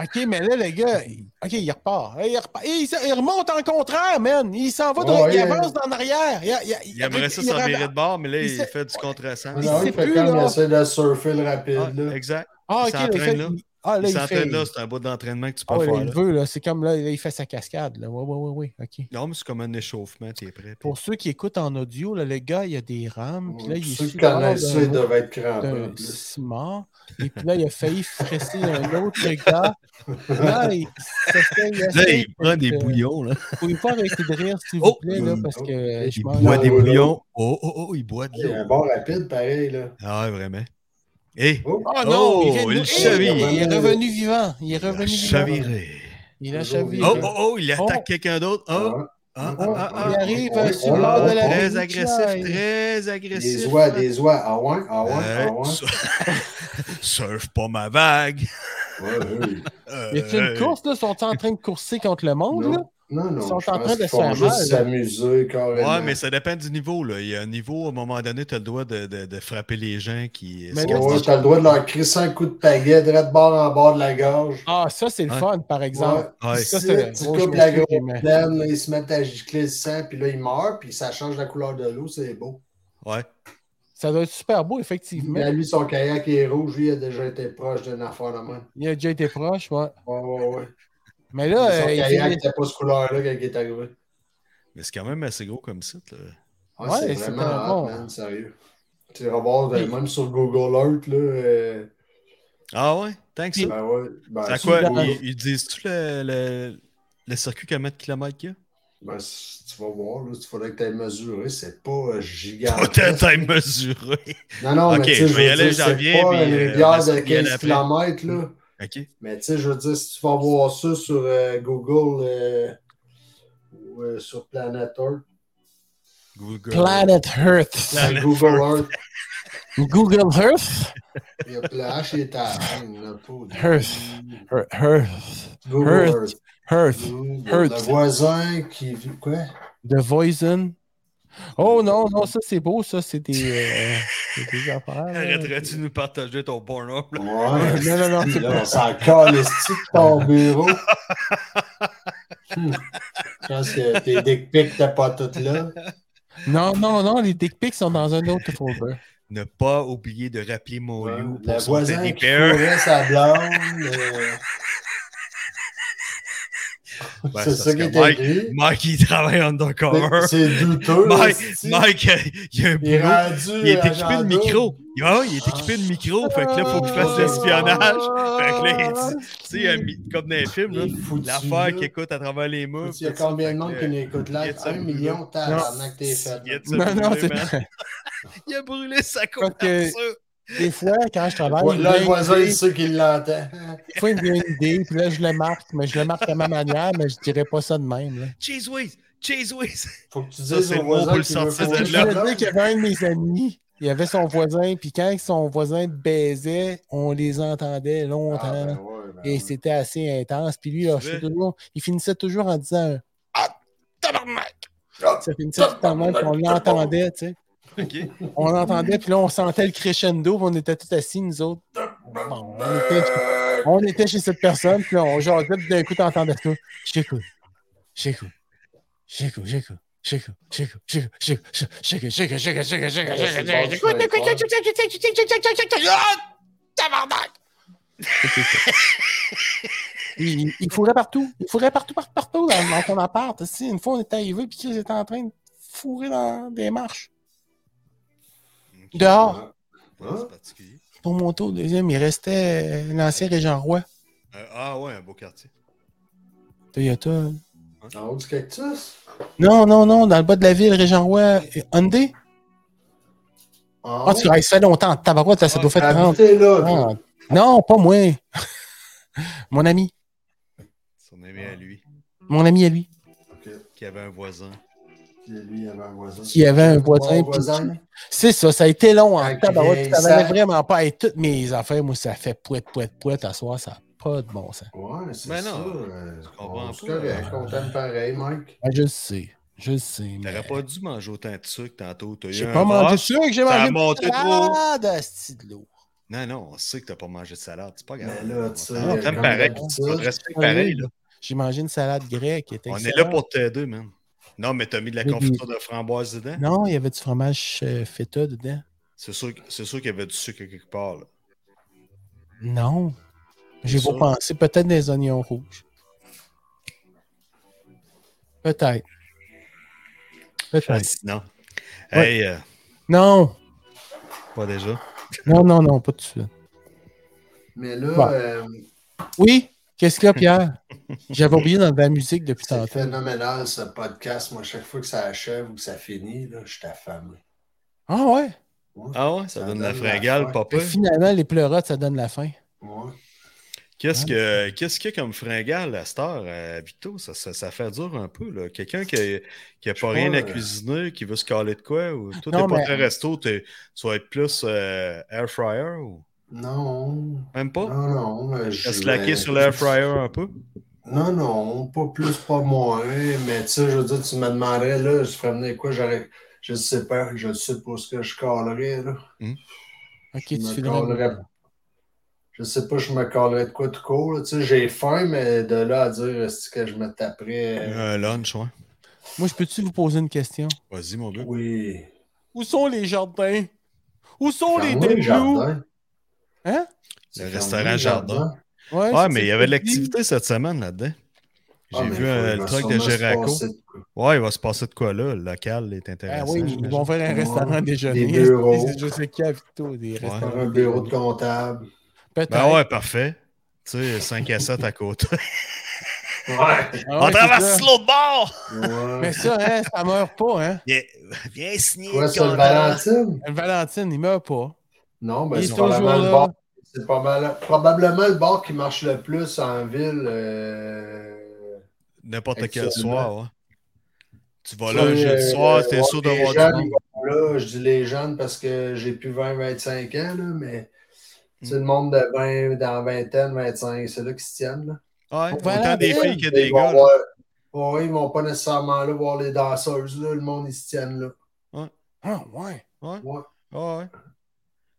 OK, mais là, le gars, il- OK, il repart. Il, repart. Il, remonte en contraire, man. Il s'en va, de- Ouais, il ouais. avance dans l'arrière. Il, il- Il aimerait ça s'en virer de bord, mais là, il fait du contresens. Il fait plus, comme il essaie de surfer le rapide. Ah, là. exact. Ah, Il OK, là. Il- Ah, là, Il il, fait. s'entraîne là, c'est un bout d'entraînement que tu peux Ah, ouais, là, faire. il là. veut, là. C'est comme là, là, il fait sa cascade. Là. Ouais, ouais, ouais, ouais. OK. Non, mais c'est comme un échauffement, tu es prêt. puis- Pour ceux qui écoutent en audio, là, le gars, il a des rames. Puis là, il est Ceux qui connaissent ils doivent être plus. ciment. Et puis là, il a failli fresser un autre gars. Là, il, fait- il Là, il prend des de- bouillons, là. Faut y faire arrêter de rire, s'il Oh! vous plaît, là, parce que je Il boit des bouillons. Oh, oh, oh, il boit de Il y a un l'eau. bon rapide, pareil, là. Ah, vraiment. Hé, Oh, Ah Oh, non, il, de- il Hey, chavire. il est revenu vivant. Il est il a revenu vivant. chaviré. Il a chaviré. Oh, oh, oh, il attaque Oh. quelqu'un d'autre. Oh, ah, ah, Oh, ah, ah, il arrive oh, euh, oh, sur oh, bord de oh, la Très agressif, Chai. très agressif. Des oies, des oies. Ah ouais, ah ouais, Euh, ah ouais. Surf pas ma vague. Ouais, ouais. Y a-t-il une course, là? Sont-ils en train de courser contre le monde, là? Non, non, non. Ils sont en train de s'amuser carrément. Ouais, mais ça dépend du niveau. Là. Il y a un niveau, à un moment donné, tu as le droit de, de, de frapper les gens qui. Mais Ouais, t'as le droit de leur crisser un coup de pagaie direct bord en bord de la gorge. Ah, ça, c'est le Ouais. fun, par exemple. Ouais. Ça, Si c'est tu coupes je la plaine, là, ils se mettent à gicler le sang, puis là, ils meurent, puis ça change la couleur de l'eau, c'est beau. Ouais. Ça doit être super beau, effectivement. Là, lui, son kayak est rouge, lui, il a déjà été proche d'une affaire de même. Il a déjà été proche, ouais. Ouais, ouais, ouais. Mais là, euh, il n'était pas ce couleur-là quand il est arrivé. Mais c'est quand même assez gros comme site. Là. Ouais, Ouais, c'est c'est vraiment un hot, bon. man, sérieux. Tu vas voir, euh, même sur Google Earth, là. euh, Ah ouais? Tant que ça? ben ouais. Ben, C'est à quoi? Ils, ils disent-tu le, le, le circuit combien de kilomètres qu'il y a? Ben, tu vas voir, là, il faudrait que tu ailles mesurer, c'est pas euh, Pas gigantesque. tant mesuré. Non, non, Ok, mais tu sais, je vais y aller, j'en c'est viens, pas puis, une rivière de essayer d'y 15 aller km, là. OK. Mais tu sais, je veux dire, si tu vas voir ça sur euh, Google euh, ou euh, sur Planet Earth, Google. Planet Earth. Planet Google Earth, Google Earth? il y a H est à Earth. Earth. Earth. Google Earth. Earth. Earth. Google. Earth. Le voisin qui vit quoi? The Voisin. Oh non, non, ça c'est beau, ça c'est des, euh, des affaires. Arrêterais-tu de nous partager ton là? Ouais. Non, non, non, c'est Là, on s'en calisse de ton bureau? Hmm. Je pense que tes dick pics t'es pas toutes là. Non, non, non, les dick pics sont dans un autre folder. Ne pas oublier de rappeler mon Ouais. loup Le pour son voisin teddy qui sa blonde. euh, Ben, c'est ça qui que était Mike, dit. Mike, il travaille undercover. C'est douteux. Mike, euh, il y a un Il est boulot. rendu Il est équipé de micro. Ah, il est équipé de micro. Fait que là, il faut qu'il fasse de l'espionnage. Fait que là, il tu sais, un mi- comme dans les films, Il est l'affaire là. qui écoute à travers les murs. Il y a combien de monde qui que, l'écoute il là? Un million, tabarnak, t'es fait. Il Non, c'est. Il a brûlé sa que- couverture. Des fois, quand je travaille, Ouais, Là, me le voisin, idée, sait qu'il l'entend. des fois, il me vient une idée, puis là, je le marque, mais je le marque à ma manière, mais je dirais pas ça de même. Là. Cheese whiz, cheese whiz. Faut que tu Ça, dises c'est au voisin pour le sortir de Je blonde. qu'il y avait un de mes amis, il avait son voisin, puis quand son voisin baisait, on les entendait Ah, longtemps. ben ouais, ben Et ouais. c'était assez intense. Puis lui, là, C'est je sais vrai? toujours, il finissait toujours en disant Ah, tabarnak! Ah, Ça finissait tout le même, puis on l'entendait, tu sais. On l'entendait, puis là, on sentait le crescendo, on était tous assis, nous autres. On, était, chez cette personne, puis là, on jasait, puis d'un coup, t'entendais ça. J'écoute, j'écoute, j'écoute, j'écoute. Ah! Il, fourrait partout. Il fourrait partout, partout, partout dans, ton appart. Une fois, on était arrivé, puis il était en train de fourrer dans des marches. Dehors, c'est particulier. pour monter au deuxième, il restait l'ancien Régent Roy. Euh, ah ouais, un beau quartier. Toyota. En haut du cactus? Non, non, non, dans le bas de la ville, Régent Roy. Hyundai? En Ah, tu ça fait longtemps. Tabarouette, là, ça doit faire 30 Habitez là. Ah. Non, pas moi. Mon ami. Son ami à lui, Mon ami à lui. Ok. qui avait un voisin. Puis lui, il avait un voisin. Qui avait un voisin. C'est ça, ça a été long en Avec tabarouette. les Ça valait vraiment pas. Et toutes mes affaires, moi, ça fait pouette, pouette, pouette à soir. Ça n'a pas de bon sens. Ouais, c'est Mais ça. non, euh, comprends on se pareil, Mike. Ah, je le sais. Je le sais. mais- T'aurais pas dû manger autant de sucre tantôt. J'ai pas mangé de sucre, j'ai mangé de salade, asti de l'eau. Non, non, on sait que t'as pas mangé de salade. C'est pas grave. Mais là, tu sais, on t'aime pareil. pareil. Là. J'ai mangé une salade grecque. qui était On est là pour t'aider, man. Non, mais t'as mis de la confiture de framboise dedans? Non, il y avait du fromage euh, feta dedans. C'est sûr, sûr qu'il y avait du sucre quelque part. Là. Non. J'ai pas pensé. Peut-être des oignons rouges. Peut-être. Peut-être. Fascinant. Ouais. Hey, euh, Non, pas déjà. non, non, non, pas tout de suite. Mais là, Bon. euh, Oui, qu'est-ce qu'il y a, Pierre? J'avais oublié dans la musique depuis c'est tantôt. phénoménal ce podcast. Moi, chaque fois que ça achève ou que ça finit, là, je suis affamé. Ah ouais? Ouais. Ah ouais, ça, Ça donne la donne la fringale, faim. papa. Et finalement, les pleurotes, ça donne la faim. Ouais. Qu'est-ce que qu'est-ce qu'il y a comme fringale à cette heure à Vito? Ça, ça, ça fait dur un peu. là. Quelqu'un qui n'a qui a pas rien à euh, cuisiner, qui veut se caler de quoi? Ou toi, t'es pas mais- très resto, tu vas être plus euh, air fryer ou? Non, même pas? non, non. vas je- slacker sur l'air fryer un peu? Non, non, pas plus, pas moins. Mais tu sais, je veux dire, tu me demanderais, là, je ferais venir quoi? J'aurais. Je sais pas, je sais pas ce que je calerais, là. Ok, Je tu me calerais- Je sais pas, je me calerais de quoi tout court. là. Tu sais, j'ai faim, mais de là à dire est-ce que je me taperais. euh, Un lunch, ouais. Moi, je peux-tu vous poser une question? Vas-y, mon gars. Oui. Où sont les jardins? Où sont les débuts? Hein? C'est Le restaurant jardin. Ouais, Ouais, c'est mais il y avait de l'activité cette semaine là-dedans. J'ai Ah, vu euh, le truc de quoi. Ouais, il va se passer de quoi là? Le local est Ah intéressant. oui, ils vont faire un restaurant Ouais. déjeuner. Des bureaux. Je sais qu'il y a Victo, des Faire restaurants. un bureau de comptable. Peut-être. Ben ouais, parfait. Tu sais, 5 à 7 à côté. Ouais. Ah On ouais, traverse l'autre bord! ouais. Mais ça, hein, ça meurt pas, hein? Viens, viens signer Quoi, le c'est le contrat. Valentine? Le Valentine, il meurt pas. Non, ben c'est toujours là. C'est pas mal- probablement le bar qui marche le plus en ville. euh, N'importe quel soir, ouais. Tu vas là, sais, jeudi euh, soir, t'es ouais, sûr de les voir du jeunes, monde. ils vont là, je dis les jeunes parce que j'ai plus 20-25 ans, là, mais c'est Mm. le monde de 20, dans vingtaine, 25, c'est là qu'ils se tiennent. Là. Ouais, Voilà, autant des filles que Ils des vont gars. voir- Ouais, ils vont pas nécessairement là voir les danseuses, là, le monde ils se tiennent là. Ah, ouais. Ouais, Ouais, ouais, ouais.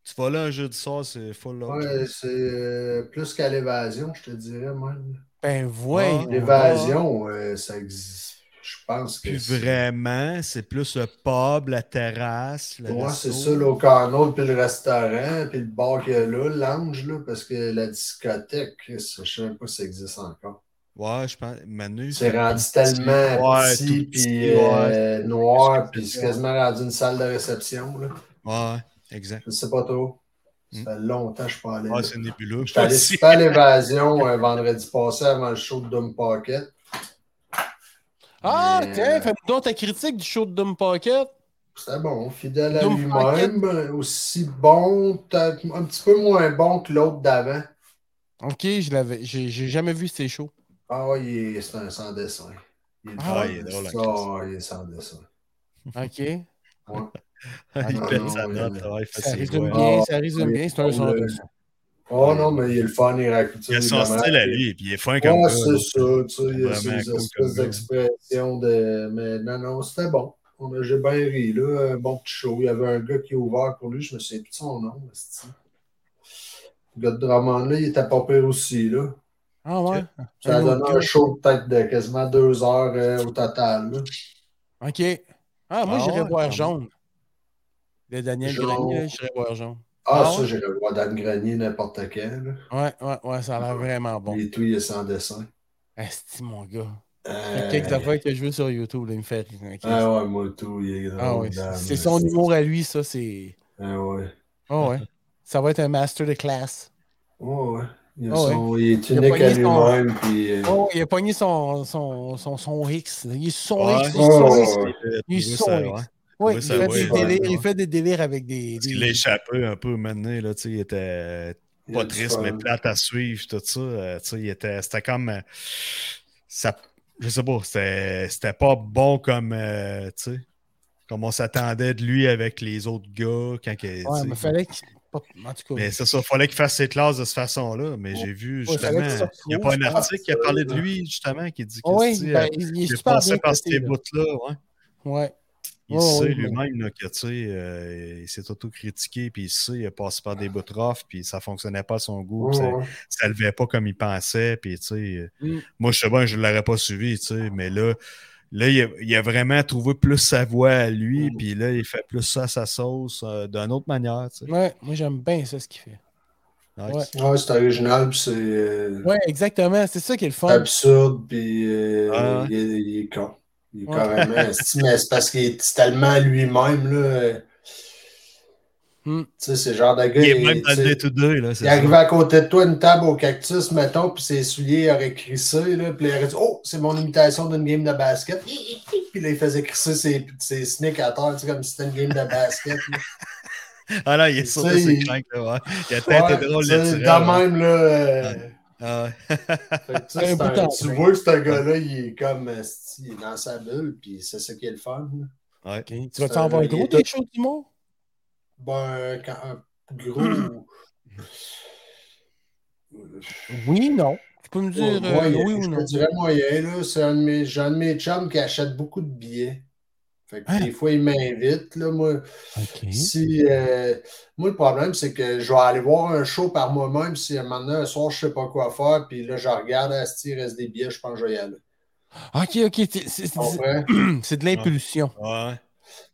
Tu vas là un jeudi soir, c'est full là. ouais c'est euh, plus qu'à l'évasion, je te dirais même. Ben, voyons. L'évasion, euh, ça existe. Je pense que. Plus vraiment, c'est plus le pub, la terrasse, le Ouais, c'est ça, canot, puis le restaurant, puis le bar qu'il y a là, le lounge, là, parce que la discothèque, je sais même pas si ça existe encore. Ouais, je pense. Manu. C'est rendu tellement Ouais, petit, puis euh, noir, puis c'est quasiment rendu une salle de réception, là. Ouais, exact. Je sais pas trop. Ça Hmm. fait longtemps que je suis pas allé. Ouais, là. c'est nébuleux. J'étais allé aussi. super à l'évasion euh, vendredi passé avant le show de Doom Pocket. Ah, Mais, tiens, euh, fais donc ta critique du show de Doom Pocket. C'était bon, fidèle à lui-même, aussi bon, peut-être un petit peu moins bon que l'autre d'avant. Ok, je l'avais. J'ai j'ai jamais vu ces shows. Ah, ouais, il est- c'est un sans dessin. Il est, Ah, fun, il est drôle, la ça, il est sans dessin. Ok. Il non, pète non, sa note. ouais, il fait Ça résume bien, Ah, ça résume bien. C'est un de Oh non, mais il est le fun, il raconte. Il a son style à lui, puis il est fin comme Ouais, ça. c'est ça, tu sais, il y a ces espèces d'expressions de. Mais non, non, c'était bon. J'ai bien ri, là. Un bon petit show. Il y avait un gars qui est ouvert pour lui, je me souviens plus de son nom. Le gars de Drummond, là, il était pas pire aussi, là. Ah ouais? Ça a donné un show peut-être de quasiment deux heures euh, au total, là. Ok. Ah, moi, Ah j'irais ouais, voir Jaune. Le Daniel. Grenier, là, j'irais voir Jaune. Ah, Ah ça, ouais? voir Dan Grenier n'importe là. Ouais, ouais, ouais, ça a l'air vraiment bon. Et tout, il est sans dessin. Asti, mon gars. A Euh, quelques affaires que je veux sur YouTube, là, il me fait. Ah ouais, moi, tout, il est Ah ouais, c'est son esti. humour à lui, ça, c'est. Ah ouais. Ah ouais. Ça va être un master de classe. Ouais, ouais. Il, Ah ouais. il est Il unique à son- lui-même, puis... Oh, il a pogné son, son, son, son X. Il est son. X. Il est son Oh, X. Il est son X. ouais. Oui, il, ça, fait ouais, des ouais. délires, il fait des délires avec des. Parce des- qu'il a échappé un peu maintenant, là, tu sais, il était il pas triste, mais plate à suivre, tout ça. euh, tu sais, il était, c'était comme. euh, ça, je sais pas, c'était, c'était pas bon comme. euh, tu sais, comme on s'attendait de lui avec les autres gars. Quand, il- Ouais, mais fallait qu'il. pas- En tout cas. Mais c'est ça, il fallait qu'il fasse ses classes de cette façon-là. Mais j'ai vu Ouais, justement, il n'y a pas un article qui a parlé de lui, justement, qui dit que sais, ben, euh, il est il est super passé par ces là. bouts-là, ouais. Il sait lui-même que tu sais, euh, il s'est auto-critiqué, puis il sait, il a passé par des bouts puis ça fonctionnait pas à son goût, ça, ouais. ça levait pas comme il pensait, puis tu sais, euh, Mm. moi je sais bien, je l'aurais pas suivi, tu sais, mais là, là il, a, il a vraiment trouvé plus sa voix à lui, Mm. puis là, il fait plus ça à sa sauce euh, d'une autre manière, tu sais. Ouais, moi j'aime bien ça ce qu'il fait. Nice. Ouais, c'est original, puis c'est euh, Ouais, exactement. C'est ça qui est le fun. absurde, puis euh, Ah il, est, il est con. Il est Ouais. carrément. mais c'est parce qu'il est tellement lui-même, là. Hmm. Tu sais, c'est genre de gars. Il est il- même dans le day-to-day, là. Il arrivait à côté de toi une table au cactus, mettons, puis ses souliers auraient crissé, là, puis là, il aurait dit Oh, c'est mon imitation d'une game de basket. Puis là, il faisait crisser ses, ses sneaks à terre, tu sais, comme si c'était une game de basket. là. Ah non, il est sais, ses il- cranks, là, ouais. Il a tête Ouais, drôle, naturel, De là. même, là. euh, ouais. Fait que, tu Un un- vois que ce gars-là, il est comme il est dans sa bulle, puis c'est ça qui est le fun. Ouais. Ok. Tu vas t'en avoir un il gros des choses monde? Ben, quand un gros. Oui, non. Tu peux me dire Ouais, euh, moyen, oui ou je non? te dirais moyen, là. C'est un de mes, j'ai un de mes chums qui achète beaucoup de billets. Fait que Hein? des fois, il m'invite, là, moi. Si, euh, moi, le problème, c'est que je vais aller voir un show par moi-même si un moment donné, un soir, je sais pas quoi faire, puis là, je regarde, Asti, il reste des billets, je pense que je vais y aller. Ok, ok. c'est- de l'impulsion. Ouais.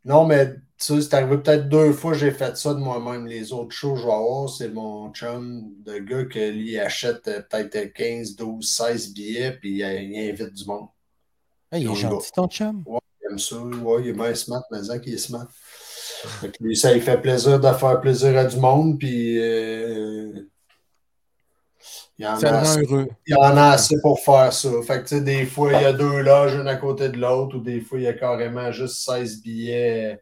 Non, mais tu sais, c'est arrivé peut-être deux fois que j'ai fait ça de moi-même. Les autres shows que je vais avoir, c'est mon chum de gars que lui achète euh, peut-être 15, 12, 16 billets, puis il, il invite du monde. Ah, il est gentil, ton chum. Aime ça. Ouais, il est bien smart, mais qu'il est smart. Fait que lui, ça lui fait plaisir de faire plaisir à du monde, puis euh, il, en Ça a assez, heureux. il en a assez pour faire ça. Fait que des fois, il y a deux loges, une à côté de l'autre, ou des fois, il y a carrément juste 16 billets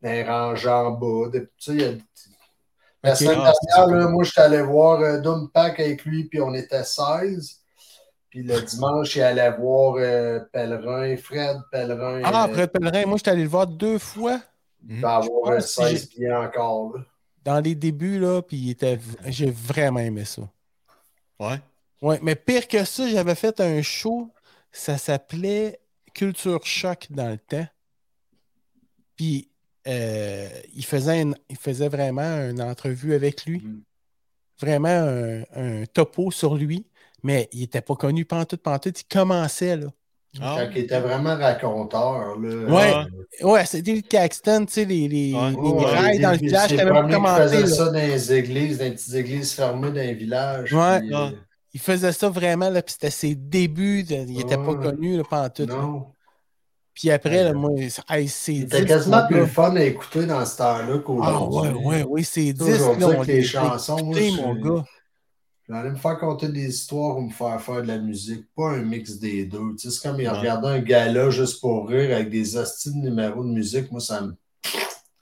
d'un rangé en bas. Il y a- La semaine Ah, dernière, moi, je suis allé voir euh, Doom Pack avec lui, puis on était 16. Puis le dimanche, il allait voir euh, Pellerin, Fred Pellerin. Ah, euh, Fred Pellerin, moi, je suis allé le voir deux fois il va avoir que 16 billets encore. Là. dans les débuts, là, puis était... j'ai vraiment aimé ça. Ouais. Ouais, mais pire que ça, j'avais fait un show, ça s'appelait Culture Choc dans le temps. Puis euh, il, faisait une- il faisait vraiment une entrevue avec lui. Mhm. Vraiment un, un topo sur lui. Mais il n'était pas connu pantoute, pantoute. Il commençait, là. Ah, Quand il était vraiment raconteur. Là, Ouais. euh, Ouais, c'était le Caxton, tu sais, les, les, Ouais. les ouais, rails dans le village, c'est qui commenté. faisait là. ça dans les églises, dans les petites églises fermées dans les villages. Ouais. puis, Ah. euh, Il faisait ça vraiment, là, puis c'était ses débuts. de- il n'était pas connu, là, pantoute. là. non. Puis après, là, moi, hey, c'est Il était 10, quasiment plus fun à écouter dans ce temps-là Ah qu'aujourd'hui. ouais, ouais, oui, c'est 10. Aujourd'hui, les chansons, moi, mon gars. J'allais me faire compter des histoires ou me faire faire de la musique, pas un mix des deux. Tu sais, c'est comme il Ouais. regardait un gala juste pour rire avec des hosties de numéros de musique. Moi, ça me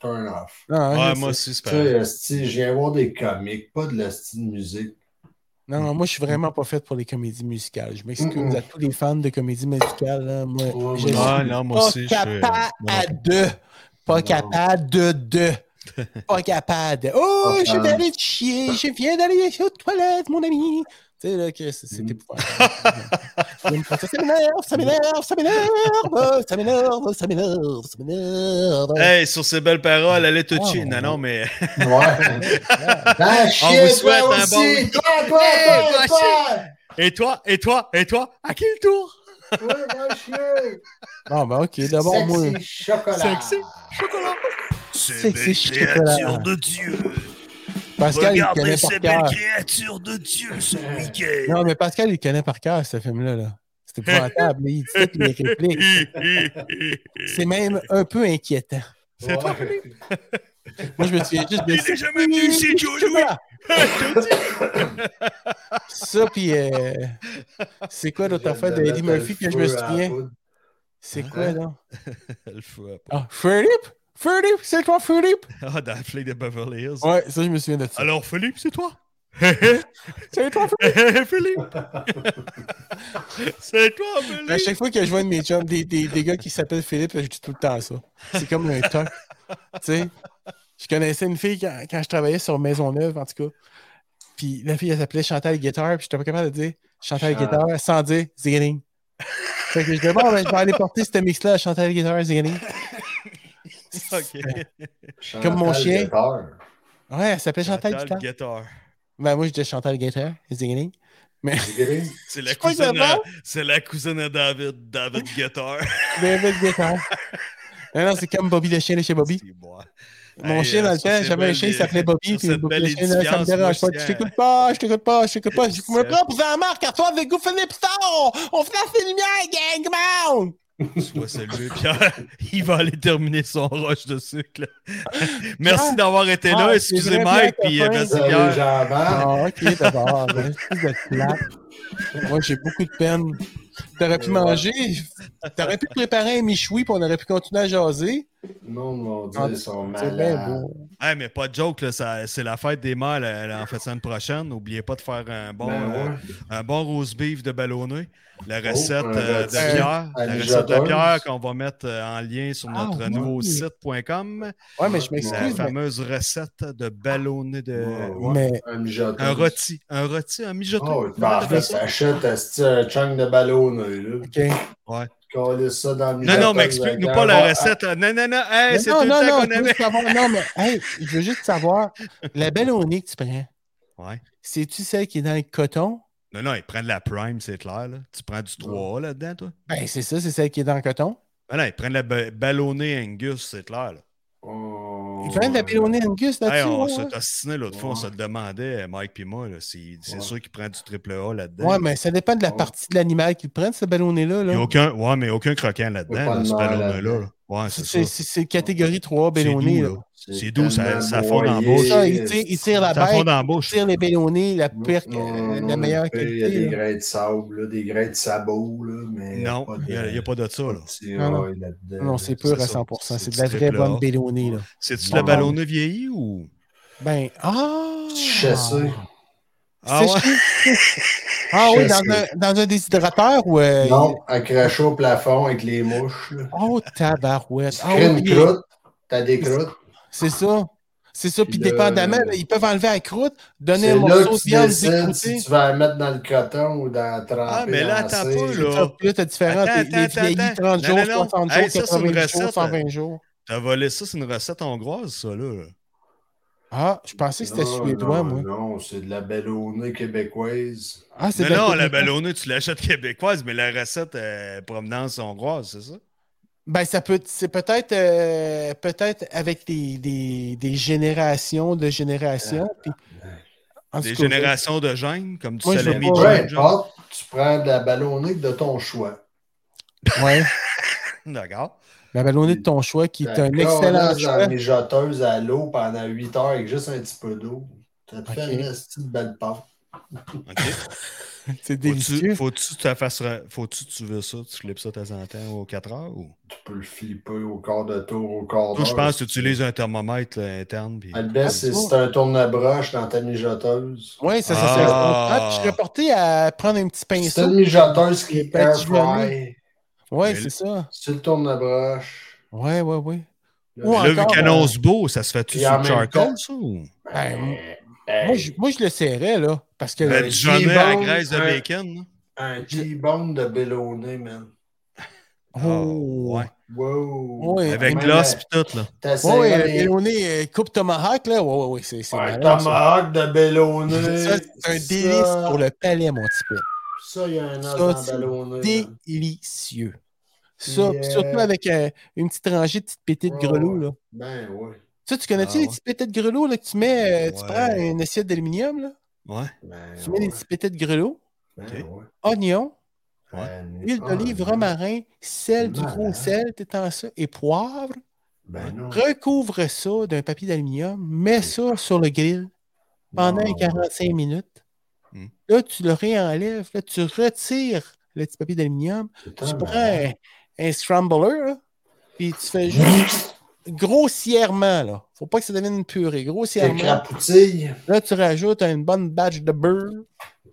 turn off. Non, Ouais, je moi aussi, c'est Tu hostie, je viens voir des comiques, pas de l'hostie de musique. non, non, moi, je suis vraiment pas fait pour les comédies musicales. Je m'excuse à tous les fans de comédies musicales. là. Moi, Ouais, je suis Ah, non, moi pas aussi, je suis- capable de. Pas Non. capable de. de. Pas capable de. Oh, je vais aller te chier. Je viens d'aller aux toilettes, mon ami. Tu sais, là, que c'est c'est Mm. pas ça. M'énerve, ça m'énerve, ça m'énerve, ça m'énerve, ça m'énerve, ça m'énerve. Hey, sur ces belles paroles, allez tout Oh, chier. Non, non, mais. Ouais. Ah, On chier, vous souhaite un bon- Toi, toi, Hey, toi, toi, toi! Et toi, et toi, et toi, à quel tour? Ouais, va chier! Non, ben, ok, d'abord, moi. Sexy chocolat! Sexy chocolat. C'est belle créature de Dieu. Pascal, il connaît par cœur. créatures de Dieu ce week-end. Non, mais Pascal, il connaît par cœur ce film-là. Là. C'est épouvantable. Il dit les répliques. C'est même un peu inquiétant. C'est toi, Ouais. Moi, je me souviens juste de Il est jamais venu ici, Joe. Ça, puis euh, c'est quoi l'autre affaire de Eddie Murphy que je me souviens? C'est quoi, là? Le fou, hein. Ah, Philippe? Philippe? C'est toi, Philippe? Ah, dans flic de Beverly Hills. Ouais, ça, je me souviens de ça. Alors, Philippe, c'est toi? C'est toi, Philippe? Philippe! c'est toi, À Philippe! chaque fois que je vois de mes chums, des, des, des gars qui s'appellent Philippe, je dis tout le temps ça. C'est comme un toc. tu sais, je connaissais une fille quand, quand je travaillais sur Maisonneuve, en tout cas. Puis la fille, elle s'appelait Chantal Guitar, puis j'étais pas capable de dire Chantal Chan- Guitar sans dire Zingling. fait que je disais, bon, ben, je vais aller porter ce mix-là à Chantal Guitar, Zingling. Ok. Comme mon chien. Guitar. Ouais, elle s'appelait Chantal Chantal Guitar. Guitar. Ben, moi, je disais Chantal Guitar, Zingling. Mais. C'est la cousine à, c'est la cousine à David, David Guitar. David Guitar. Non, non, c'est comme Bobby le chien de chez Bobby. Moi. Mon Hey, chien, dans le temps, j'avais un chien qui s'appelait Bobby. Puis Bobby, belle le chien, ça me dérange pas. Je t'écoute pas, je t'écoute pas, je t'écoute pas. Je me prends pour Jean-Marc, à toi avec Go Philippe Star. On flash les lumières, gang, come vas saluer Pierre. Il va aller terminer son rush de sucre. merci d'avoir été là. Ah, Excusez Mike. Pierre Puis euh, merci Pierre. Ah, ok, d'abord. Moi, j'ai beaucoup de peine. T'aurais pu manger, t'aurais pu préparer un michoui, puis on aurait pu continuer à jaser. Monde va dire Ah, qu'ils sont C'est bien malades. beau. Hey, mais pas de joke, là, ça- c'est la fête des mâles euh, en fait semaine prochaine. N'oubliez pas de faire un bon, Ben euh, ouais. un bon rose beef de ballonné. La recette un euh, de à La recette de. Pierre qu'on va mettre euh, en lien sur Ah, notre oui. nouveau site.com. Ouais, mais je La m'excuse. mais- fameuse recette de ballonné de. Ouais, ouais. Mais Un mijoteuse. Un rôti. Un rôti, un t'achètes esti, un chunk de ballonné, là. OK. Coller ça dans le Non, non, mais explique-nous pas la recette. Non, non, non. Hey, c'est non, tout le non, temps qu'on avait. juste savoir. Non, mais hey, je veux juste savoir, la belle au nez que tu prends, Ouais. c'est-tu celle qui est dans le coton? Non, non, il prend de la prime, c'est clair. Là. Tu prends du 3A là-dedans, toi? Ben, c'est ça, c'est celle qui est dans le coton. Ben non, il prend de la ba- ballonnée Angus, c'est clair. Là. Il prend de la Angus là-dessus. Hey, on ouais, s'est ostiné l'autre fois, on se Ouais. le demandait, Mike et moi. là, C'est c'est Ouais. sûr qu'il prend du triple A là-dedans. Ouais, mais ça dépend de la Ouais. partie de l'animal qu'il prend, ce ballonnet-là. Là. a aucun, ouais, mais aucun croquant là-dedans, de là, ce ballonnet-là. là. Ouais, c'est ça. c'est- catégorie 3 C'est ballonnet. doux, là. C'est doux, ça- fond dans la bouche. Ça, il tire, il tire la Ça fond bête, dans la il bouche. tire les ballonnets, la pire, Non, euh, non, la meilleure le pire, Il y a des qualité. là. grains de sable, là, des grains de sabot, là, mais Non, il n'y a, pas de ça. Là. Non, non. Non, c'est pur à ça. 100%. C'est de la vraie bonne ballonnée. Là. C'est-tu Bon. le ballonnet vieilli ou? Ben, ah! Chassé. Ah ouais? Ah oui, dans un, dans un déshydrateur ou. euh, Non, accroché au plafond avec les mouches. Là. Oh, tabarouette. Tu Ah crées oui, une croûte, t'as des croûtes. C'est ça. C'est ça. Puis dépendamment, là, ils peuvent enlever la croûte, donner C'est un là morceau que de tu viande si tu vas la mettre dans le coton ou dans tremper Ah, mais là, en attends pas, là. Là, t'as différent. Attends, Les vieillis, attends. 30 Non, jours, non, non. 60 Hey, jours, ça, c'est une 80 jours, recette, 120 jours. T'as volé ça, c'est une recette hongroise, ça, là. Ah, je pensais que c'était suédois, moi. Non, c'est de la bellonnée québécoise. Ah, c'est Non, de non, la ballonnée, tu l'achètes québécoise, mais la recette euh, provenance hongroise, c'est ça? Ben, ça peut, c'est peut-être, euh, peut-être avec des, des, des générations de générations. puis- en Des générations de gènes, comme du salami de tu prends de la ballonnée de ton choix. Ouais. D'accord. La ballonnée de ton choix, qui est un excellent choix. la mijoteuse à l'eau pendant 8 heures avec juste un petit peu d'eau. Ça te fait Ok. une petite belle pâte. OK. C'est Faut-tu, délicieux. faut-tu, tu fasses re- faut-tu, tu veux ça, tu flippes ça de temps en temps aux 4 heures ou? Tu peux le flipper au quart de tour, au quart Toi, je d'heure. pense que tu utilises un thermomètre là, interne. Puis... Best, c'est si un tourne-broche dans ta mijoteuse. Oui, ça, ça Ah. Ah, tu serais porté à prendre un petit pinceau. une mijoteuse qui est air petits genoux. fry, Oui, c'est ça. sur le tourne-broche. Oui, oui, oui. là, Ouais. Là, vu encore, qu'elle euh, beau, ça se fait-tu sur le charcoal, temps- ça? Ou... Ben, Moi, je, moi, je le serrais, là. Parce que. Ben, du jaunet à graisse de un- bacon. là. Un T-bone de bellonné, man. oh, ouais. Wow. Ouais, Avec l'os pis tout, là. Oui, ballonné euh, coupe tomahawk, là. Oui, oui, oui, c'est c'est Ouais, malade, ça. tomahawk de bellonné. Ça, c'est un délice pour le palais, mon petit peu. Ça, il y a un os Ça, dans. Délicieux. Ça, puis surtout avec euh, une petite rangée de petites pétites de grelots, ouais. là. Ben oui. Tu connais-tu Ah, les ouais. petites pétites de grelots, là, que tu mets, euh, tu prends une assiette d'aluminium, là, Ouais. Ben, tu mets des ouais. petites pétites de grelots, Ben ouais. oignons, Ben, huile d'olive, ah, romarin, sel, du gros sel, t'étends ça, et poivre. Ben non. Recouvre ça d'un papier d'aluminium, mets ça sur le grill pendant Non. 45 minutes. Hmm. Là, tu le réenlèves, là, tu retires le petit papier d'aluminium, tu prends un, un scrambler, là, puis tu fais juste grossièrement, là. Faut pas que ça devienne une purée. C'est Grossièrement. crapoutille. Là, tu rajoutes une bonne batch de beurre.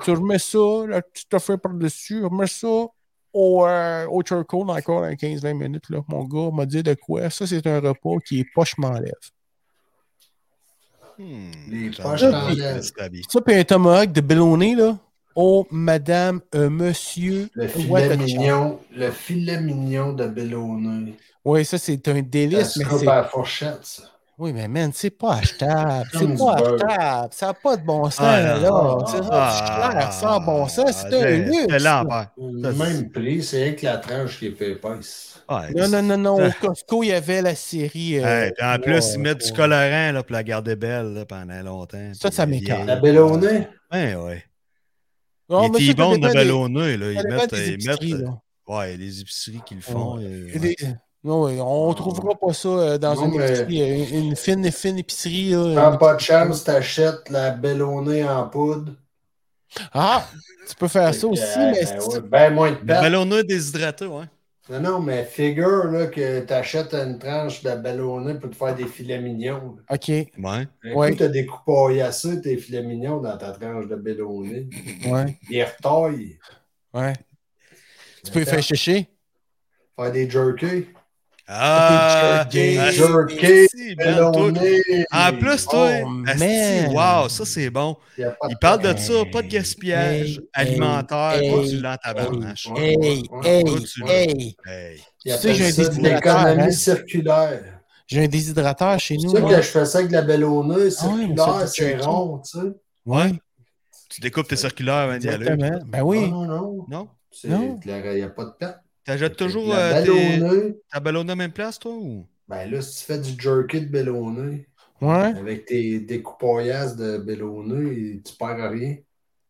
Tu remets ça, la petite affaire par-dessus, remets ça au, euh, au charcoal encore dans 15-20 minutes. Là. Mon gars m'a dit de quoi? Ça, c'est un repas qui est poche m'enlève. Hmm. Les poches habillé. Ça, puis un tomahawk de bellonné, là. Oh, madame, euh, monsieur. Le filet mignon. Le filet mignon de bellonné. Oui, ça, c'est un délice, mais la fourchette, ça. Oui, mais man, c'est pas achetable. C'est pas achetable. Ça n'a pas de bon sens, Ah, là. C'est Ah, cher, sans bon sens. C'est un luxe. C'est l'enfer. Le même prix, c'est que la tranche qui est fait épaisse. Ouais, Non, non, non, non. Ah. Au Costco, il y avait la série. euh, Hey, en plus, ouais, ils mettent du colorant là, pour la garder belle là, pendant longtemps. Ça, ça la vieille- La Bellonnet? Ouais, ouais. Non, les mais ça, ça T-bones de dépend des- ballonné, là, ils mettent. là. ouais, les épiceries qui le font. Euh, des- Non, oui, on ne trouvera pas ça euh, dans Non, une épicerie, euh, une, une fine, fine épicerie. là. Prends pas de chance, t'achètes la Bellonnet en poudre. Ah, tu peux faire ça aussi, euh, mais ben c'est- ouais, ben moins de perte. ballonné déshydraté, ouais. Non, non, mais figure là, que t'achètes une tranche de Bellonnet pour te faire des filets mignons. là. OK, Ouais. Un Ouais. coup, t'as des coupaillassés, tes filets mignons dans ta tranche de Bellonnet. ouais, Ils retaillent. ouais. Tu peux les faire chicher. Faire des jerky. Ah! Jerky. En plus, toi, Oh, wow, ça c'est bon. Il parle de ça, pas de gaspillage Hey, alimentaire. hey, Toi, tu l'as tabarnache. Hey, hey, hey. Tu sais, j'ai un déshydrateur, hein. circulaire. J'ai un déshydrateur chez C'est nous. sûr moi. que je fais ça avec de la Bellonnet Ah circulaire, c'est rond, tu sais. Ouais, Tu découpes tes circulaires avant d'y aller. exactement. Ben oui. Non, non, non. Non? C'est- Non. Il n'y a pas de perte. T'achètes toujours La euh, tes... Ta à même place, toi? Ou... ben là, si tu fais du jerky de Bellonnet, Ouais. avec tes découpaillages de Bellonnet, tu perds rien.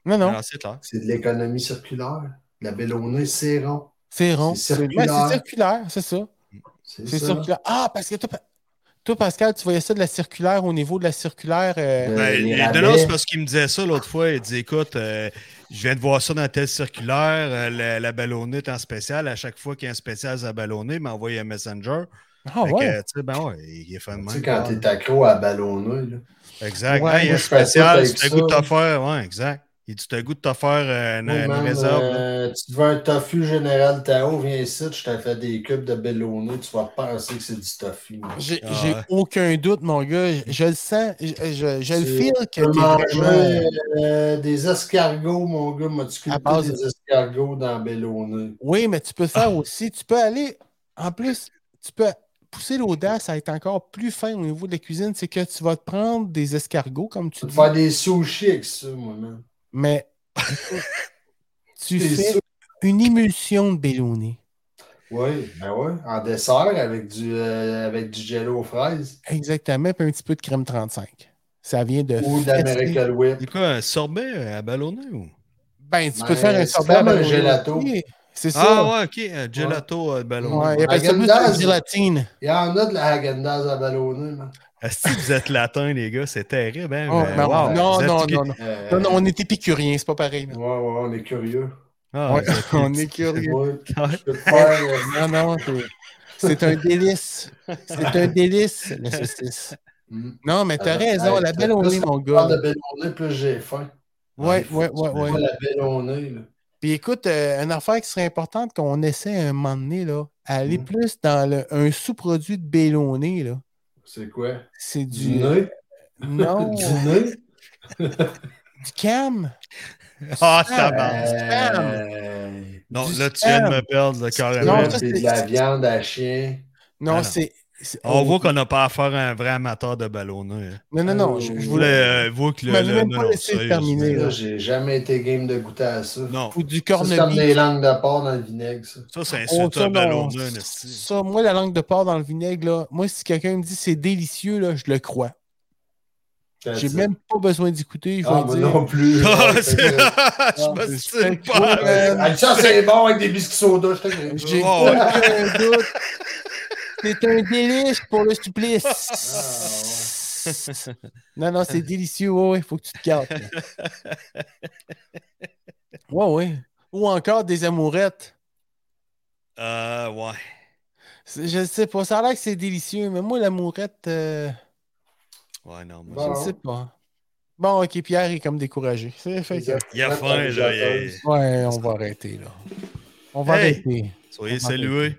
Non, non. Ah, c'est de l'économie circulaire. La Bellonnet, c'est rond. C'est rond. c'est C'est circulaire. ben, c'est circulaire, c'est ça. C'est circulaire. Ah, parce que toi, toi, Pascal, tu voyais ça de la circulaire au niveau de la circulaire. euh, Euh, Ben, il- non, c'est parce qu'il me disait ça l'autre fois. Il dit écoute, euh, je viens de voir ça dans telle circulaire. euh, la, la ballonnée est en spécial. À chaque fois qu'il y a un spécial à ballonner, il m'envoie un messenger. Ah, Fait que, ouais. tu sais, ben ouais, il est de Tu sais, quand t'es accro à Ballonnet, là. Exact. Ouais, il y a un spécial. t'as le goût de faire. Ouais, exact. Il dit tu as le goût de te faire euh, une, Moi, une man, réserve. euh, tu veux un tofu général Tao, viens ici, je t'ai fait des cubes de Bellonnet, tu vas penser que c'est du tofu. J'ai Ah aucun doute, mon gars. Je, je le sens. Je, je, je le Tu feel Tu que manger vraiment... euh, des escargots, mon gars, m'as-tu À sculpté base- des escargots dans Bellonnet? Oui, mais tu peux le faire aussi. Tu peux aller. En plus, tu peux pousser l'audace à être encore plus fin au niveau de la cuisine. C'est que tu vas te prendre des escargots, comme tu Tu dis. faire des sushis avec ça, moi, man. Mais tu fais une émulsion de bélonné. Oui, ben oui. En dessert, avec du, euh, avec du jello aux fraises Exactement, puis un petit peu de crème 35. Ça vient de. ou d'American Whip. C'est quoi, un sorbet à ballonner ou? Ben, tu Ben, peux faire un sorbet à un gelato. C'est ça. Ah ouais, ok. Un gelato à ballonner. Ouais, il appelle ça plus de gélatine. Il y en a de la Häagen-Dazs à. Est-ce que vous êtes latin, les gars? C'est terrible, hein? Oh, Ben, non, wow, non, êtes- non, non, non. Euh, Non, non, on est épicurien, c'est pas pareil. Ouais, ouais, on est curieux. Ah, Ouais, êtes- on est curieux. Ouais, Ouais. je peux te faire. euh, Non, non, c'est- un délice. C'est un délice, la saucisse. hmm. Non, mais t'as Ah, raison, la plus belle on mon gars. de Bellonnet, plus j'ai faim. Ouais, ouais, ouais, ouais. La Bellonnet, là. Puis écoute, euh, une affaire qui serait importante qu'on essaie à un moment donné, là, à aller Mm. plus dans le, un sous-produit de bélonné, là. C'est quoi? C'est Du du. nez? Non, Du nez? du cam. Ah, ça marche. Euh, Non, du là, tu viens de me perdre, le carrément. Non, c'est c'est- de la viande à chien. Non, Ah, non. c'est. On voit qu'on n'a pas affaire à un vrai amateur de ballonner. hein. Non, non, non. Euh, Je, je Je voulais. voulais euh, voir que le. le- même pas non, laissé terminer, j'ai jamais été game de goûter à ça. Non, Ou du Ça, c'est comme des langues de porc dans le vinaigre, ça. ça, c'est Oh, insultant esti. Ça, moi, la langue de porc dans le vinaigre, là, moi, si quelqu'un me dit c'est délicieux, là, je le crois. J'ai même pas besoin d'écouter. Je vais Ah, moi dire. non plus. Ah, Je me c'est style cool, pas. Ah, ça, c'est bon avec des biscuits soda, je J'ai Oh, aucun doute. C'est un délice pour le supplice. Ah, Non, non, c'est délicieux. Ouais, il faut que tu te gardes. Ouais, ouais. Ou encore des amourettes. Euh, ouais. Je sais pas. Ça a l'air que c'est délicieux, mais moi, l'amourette, euh, Ouais, non. moi, Bon. je sais pas. Bon, ok, Pierre est comme découragé. C'est fait que- Il a faim, là, Ouais, on va arrêter, là. On va Hey! arrêter. Soyez salués.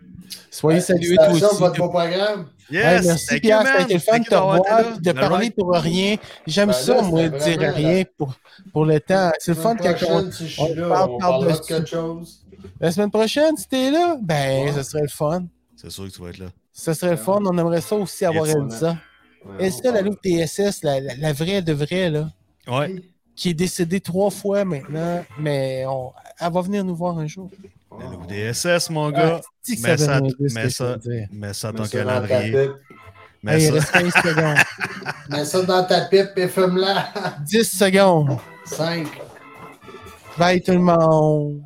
Soyez salués tous aussi. votre beau programme. Yes! Hey, merci thank you, Pierre, c'était le fun de te et de parler right. pour rien. J'aime Ben ça, là, moi, c'était dire rien pour, pour le temps. C'est le fun La quand semaine on, prochaine, si je on suis là, parle on parlera de quelque chose. La semaine prochaine, si t'es là, ben, Ouais. ça serait le fun. C'est sûr que tu vas être là. Ça serait le fun. On aimerait ça aussi avoir. Elsa. Elsa, la loupe la, la, la vraie de vraie, là, Ouais. qui est décédée trois fois maintenant, mais on- elle va venir nous voir un jour. Loupe DSS, mon gars. Ah, mets ça ça, mets ça, mets ça ton ça dans ta calendrier. pipe. Mets ça. reste 15 secondes. Mets ça dans ta pipe et fume-la. 10 secondes. 5. Bye tout le monde.